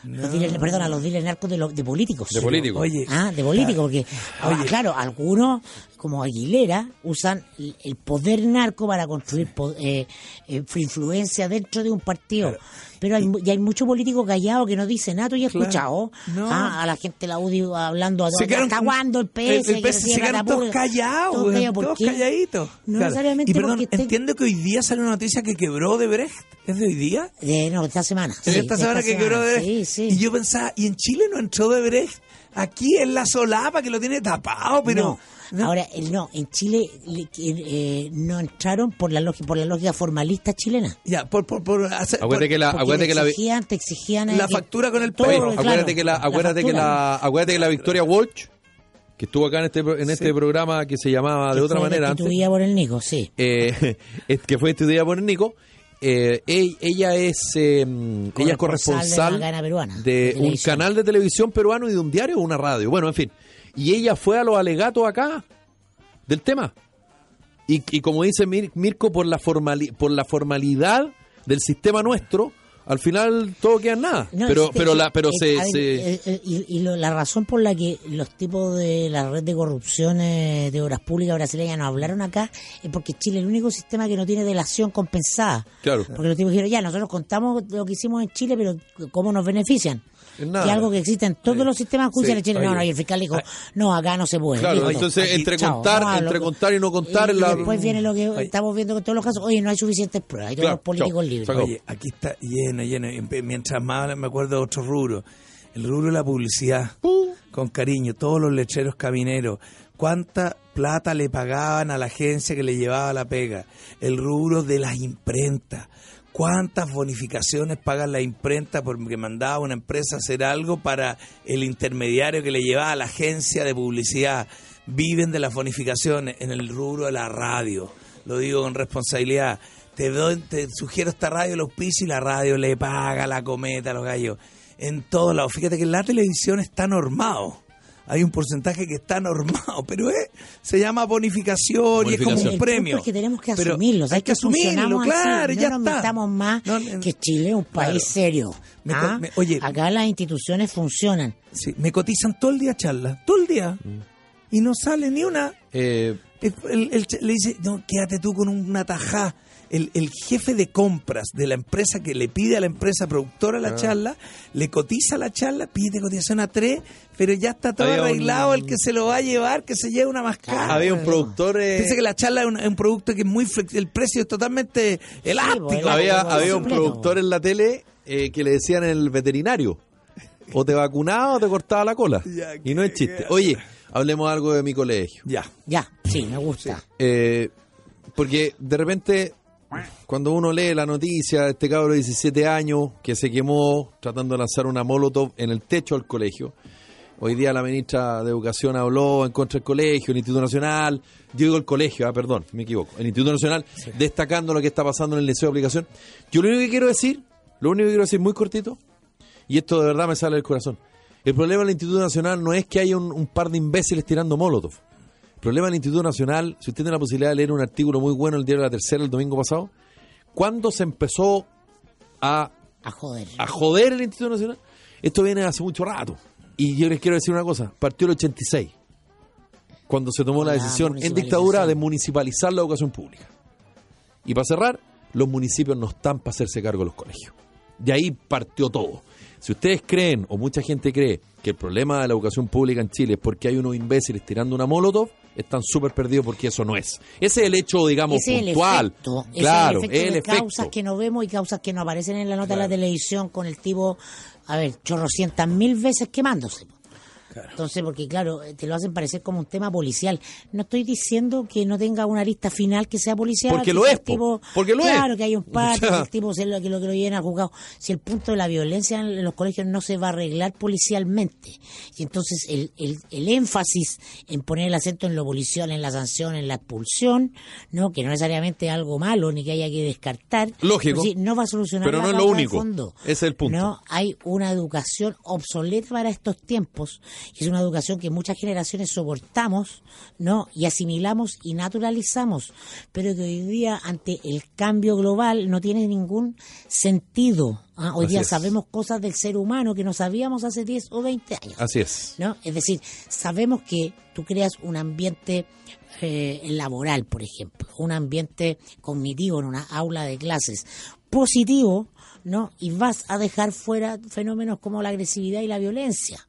C: Los dealers, perdona, los dealers narcos de, los de políticos.
A: De políticos.
B: Oye,
C: Ah, de político, porque, ah, claro, algunos, como Aguilera, usan el poder narco para construir eh, eh, influencia dentro de un partido. Pero hay, y hay mucho político callado que no dice nada. ¿Tú ya has
B: Claro.
C: escuchado
B: No.
C: ah, a la gente la UDI hablando a
B: Se quedaron-
C: ¿Hasta cuándo el PS?
B: el- el
C: que
B: PS se quedaron
C: plata
B: todos callados,
C: Todos
B: calladitos.
C: No
B: Claro.
C: necesariamente
B: Y perdón,
C: porque
B: entiendo que hoy día sale una noticia que quebró de Brecht. ¿Es de hoy día?
C: De, no, esta semana.
B: Es
C: sí,
B: esta
C: de
B: semana que quebró de
C: Sí, sí.
B: Y yo pensaba, ¿y en Chile no entró de Brecht? Aquí es la solapa que lo tiene tapado, pero...
C: no. Ahora, eh, no, en Chile le- eh, no entraron por la, lógica, por la lógica formalista chilena.
B: Ya, por, por, por hacer-
A: Acuérdate
B: por-
A: que la, acuérdate
C: te
A: que la,
C: exigían, te exigían eh,
B: La
C: que-
B: factura con el
C: todo,
B: Oye,
C: claro,
A: acuérdate que la, acuérdate que
C: factura.
A: la, acuérdate que la Victoria Walsh, que estuvo acá en este, en este programa que se llamaba de
C: que
A: otra manera antes,
C: por el Nico, sí.
A: eh, que fue estudiada por el Nico, eh, ell- ella es eh, ella es corresponsal
C: de peruana,
A: de
C: de
A: un
C: televisión.
A: canal de televisión peruano y de un diario o una radio. Bueno, en fin. Y ella fue a los alegatos acá del tema. Y, y como dice Mir- Mirko, por la, formali- por la formalidad del sistema nuestro, al final todo queda en nada.
C: No,
A: pero
C: es que-
A: pero la pero se,
C: ver,
A: se-
C: eh, eh, y, y lo- la razón por la que los tipos de la red de corrupción eh, de obras públicas brasileñas nos hablaron acá es porque Chile es el único sistema que no tiene delación compensada.
A: Claro.
C: Porque los tipos dijeron, ya, nosotros contamos lo que hicimos en Chile, pero ¿cómo nos benefician?
A: Nada.
C: Que algo que existe en todos los sistemas judiciales
B: Sí,
C: chilenos. No, no, y el fiscal dijo, no, acá no se puede.
A: Claro,
C: listo.
A: entonces,
C: Aquí,
A: entre
C: chao,
A: contar-
C: no
A: entre contar y no contar,
C: Y
A: la-
C: después viene lo que estamos viendo con todos los casos. Oye, no hay suficientes pruebas, hay todos
A: Claro,
C: los políticos
A: chao,
C: libres.
B: Oye, aquí está lleno, lleno. Mientras más me acuerdo de otro rubro. El rubro de la publicidad. Con cariño. Todos los lecheros camineros. ¿Cuánta plata le pagaban a la agencia que le llevaba la pega? El rubro de las imprentas. ¿Cuántas bonificaciones pagan la imprenta porque mandaba una empresa a hacer algo para el intermediario que le llevaba a la agencia de publicidad? Viven de las bonificaciones en el rubro de la radio. Lo digo con responsabilidad. Te, doy, te sugiero esta radio, los pisos y la radio le paga la cometa los gallos. En todos lados. Fíjate que la televisión está normado. Hay un porcentaje que está normado, pero es, se llama bonificación, y es como un premio.
C: es que tenemos que
B: Pero
C: asumirlo.
B: hay
C: Hay
B: que asumirlo, claro,
C: no
B: ya
C: nos
B: está.
C: metamos más
B: No, no,
C: que Chile es un país
B: claro.
C: serio.
B: Me
C: ¿ah?
B: me- oye.
C: Acá las instituciones funcionan.
B: Sí, me cotizan todo el día charla, todo el día, y no sale ni una.
A: Eh,
B: El- el- el ch- le dice, no, quédate tú con una tajá. El, el jefe de compras de la empresa que le pide a la empresa productora la charla, le cotiza la charla, pide cotización a tres, pero ya está todo
A: Había un-
B: arreglado, el que se lo va a llevar, que se lleve una más cara.
A: había un productor. eh,
B: Piensa que la charla es un, es un producto que es muy flex- el precio es totalmente elástico.
C: pues,
A: había, había un productor en la tele eh, que le decían el veterinario. O te vacunaba o te cortaba la cola.
B: Ya,
A: y no es
B: qué-
A: chiste. Oye, hablemos algo de mi colegio.
B: Ya.
C: Ya, sí, me gusta.
A: Eh, porque de repente, cuando uno lee la noticia de este cabro de 17 años que se quemó tratando de lanzar una molotov en el techo del colegio, hoy día la ministra de Educación habló en contra del colegio, el Instituto Nacional, yo digo el colegio, ah, perdón, me equivoco, el Instituto Nacional, destacando lo que está pasando en el liceo de aplicación. Yo lo único que quiero decir, lo único que quiero decir muy cortito, y esto de verdad me sale del corazón. El problema del Instituto Nacional no es que haya un, un par de imbéciles tirando molotov. Problema del Instituto Nacional, si usted tiene la posibilidad de leer un artículo muy bueno en el diario La Tercera el domingo pasado, ¿cuándo se empezó a,
C: A joder.
A: a joder el Instituto Nacional? Esto viene hace mucho rato. Y yo les quiero decir una cosa, partió el 86, cuando se tomó la
C: La
A: decisión en dictadura de municipalizar la educación pública. Y para cerrar, los municipios no están para hacerse cargo de los colegios. De ahí partió todo. Si ustedes creen, o mucha gente cree, que el problema de la educación pública en Chile es porque hay unos imbéciles tirando una molotov, están súper perdidos porque eso no es. Ese es el hecho, digamos,
C: Ese es el
A: puntual.
C: efecto, ese
A: claro,
C: es el efecto
A: el
C: de
A: efecto.
C: causas que no vemos y causas que no aparecen en la nota de la televisión con el tipo, a ver, chorrocientas mil veces quemándose. Entonces, porque claro, te lo hacen parecer como un tema policial. No estoy diciendo que no tenga una lista final que sea policial.
A: Porque
C: que
A: lo es,
C: tipo-
A: Porque lo es.
C: Claro, que hay un par, que el tipo se lo, que lo, que lo lleven al juzgado. Si el punto de la violencia en los colegios no se va a arreglar policialmente. Y entonces el, el, el énfasis en poner el acento en lo policial, en la sanción, en la expulsión, no que no necesariamente es algo malo ni que haya que descartar.
A: Lógico.
C: Sí, no va a solucionar
A: Pero no es lo único.
C: fondo.
A: Ese es el punto.
C: No, hay una educación obsoleta para estos tiempos. Y Es una educación que muchas generaciones soportamos, ¿no? Y asimilamos y naturalizamos, pero que hoy día ante el cambio global no tiene ningún sentido. ¿ah? Hoy
A: Así
C: día
A: es.
C: sabemos cosas del ser humano que no sabíamos hace 10 o 20 años.
A: Así es.
C: ¿no? Es decir, sabemos que tú creas un ambiente eh, laboral, por ejemplo, un ambiente cognitivo en una aula de clases positivo, ¿no? Y vas a dejar fuera fenómenos como la agresividad y la violencia.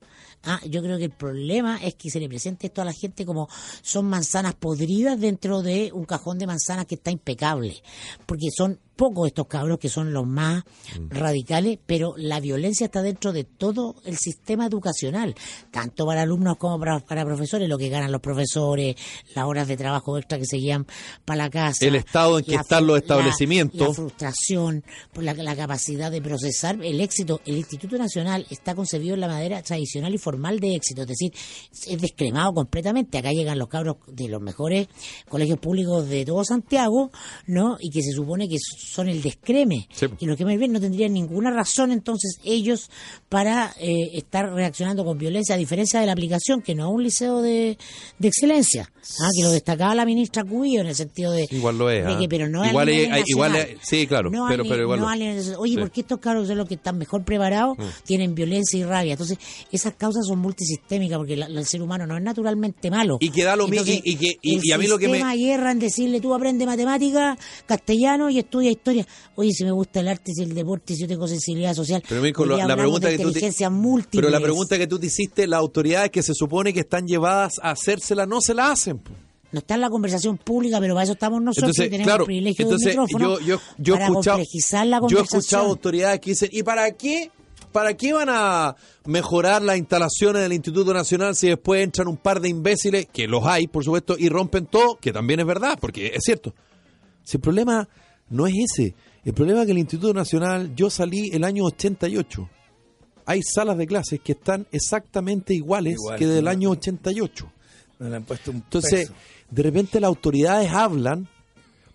C: Ah, yo creo que el problema es que se le presente esto a la gente como son manzanas podridas dentro de un cajón de manzanas que está impecable, porque son pocos estos cabros que son los más radicales, pero la violencia está dentro de todo el sistema educacional, tanto para alumnos como para, para profesores, lo que ganan los profesores, las horas de trabajo extra que se llevan para la casa,
A: El estado en que están los
C: la-
A: establecimientos.
C: la frustración, por la, la capacidad de procesar el éxito. El Instituto Nacional está concebido en la manera tradicional y formal de éxito, es decir, es descremado completamente. Acá llegan los cabros de los mejores colegios públicos de todo Santiago, ¿no? Y que se supone que son el descreme.
A: Sí.
C: Y los que me ven no tendrían ninguna razón entonces ellos para eh, estar reaccionando con violencia, a diferencia de la aplicación, que no es un liceo de, de excelencia, ¿ah? que lo destacaba la ministra Cubillo en el sentido de,
A: Igual lo es,
C: de
A: ¿ah?
C: pero no
A: Igual es- hay- igual es- sí, claro,
C: No
A: pero- pero igual
C: no
A: lo-
C: oye,
A: sí. Mm.
C: ¿por qué estos cabros son los que están mejor preparados? Tienen violencia y rabia. Entonces, esas causas son multisistémicas porque la- la- el ser humano no es naturalmente malo.
A: Y que da lo mi-
C: Entonces,
A: y- y que- y- a mí lo que me-
C: hierra en decirle tú aprende matemática, castellano y estudia historia. Oye, si me gusta el arte y el deporte, si yo tengo sensibilidad social.
A: Pero Mirko, la pregunta que tú te-. Pero la pregunta que tú te hiciste, las autoridades que se supone que están llevadas a hacérsela no se la hacen. po.
C: No está en la conversación pública, pero para eso estamos nosotros
A: Entonces,
C: tenemos
A: claro,
C: el privilegio
A: entonces
C: del micrófono
A: yo, yo, yo he
C: para
A: escuchado,
C: complejizar la
A: yo he escuchado autoridades que dicen, ¿y para qué? ¿Para qué van a mejorar las instalaciones del Instituto Nacional si después entran un par de imbéciles, que los hay, por supuesto, y rompen todo? Que también es verdad, porque es cierto. Si el problema no es ese, el problema es que el Instituto Nacional, yo salí el año 88. Hay salas de clases que están exactamente iguales
B: Igual,
A: que del año 88.
B: No le han puesto un
A: Entonces,
B: peso.
A: de repente las autoridades hablan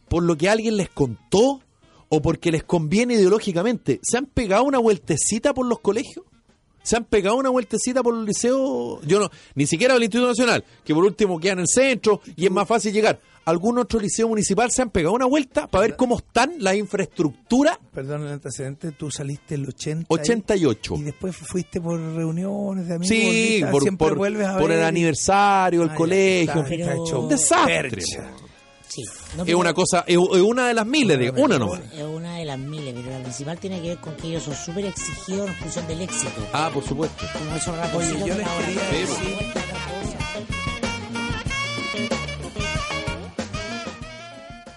A: por lo que alguien les contó o porque les conviene ideológicamente. ¿Se han pegado una vueltecita por los colegios? ¿Se han pegado una vueltecita por el liceo? Yo no, ni siquiera el Instituto Nacional, que por último queda en el centro y es más fácil llegar. ¿Algún otro liceo municipal se han pegado una vuelta para ver cómo están las infraestructuras?
B: Perdón el antecedente, tú saliste el 80
A: 88.
B: y después fuiste por reuniones de amigos.
A: Sí, por,
B: siempre
A: por-
B: vuelves a
A: por el
B: y-
A: aniversario, el
B: Ah,
A: colegio.
B: está, está hecho
A: Un desastre.
B: percha.
C: Sí. No,
A: Es una cosa, es, es una de las miles, digo, una nomás.
C: Es una de las miles, pero la principal tiene que ver con que ellos son súper exigidos en función del éxito.
A: Ah, por supuesto.
C: Como esos
B: Oye, yo les quería decir-.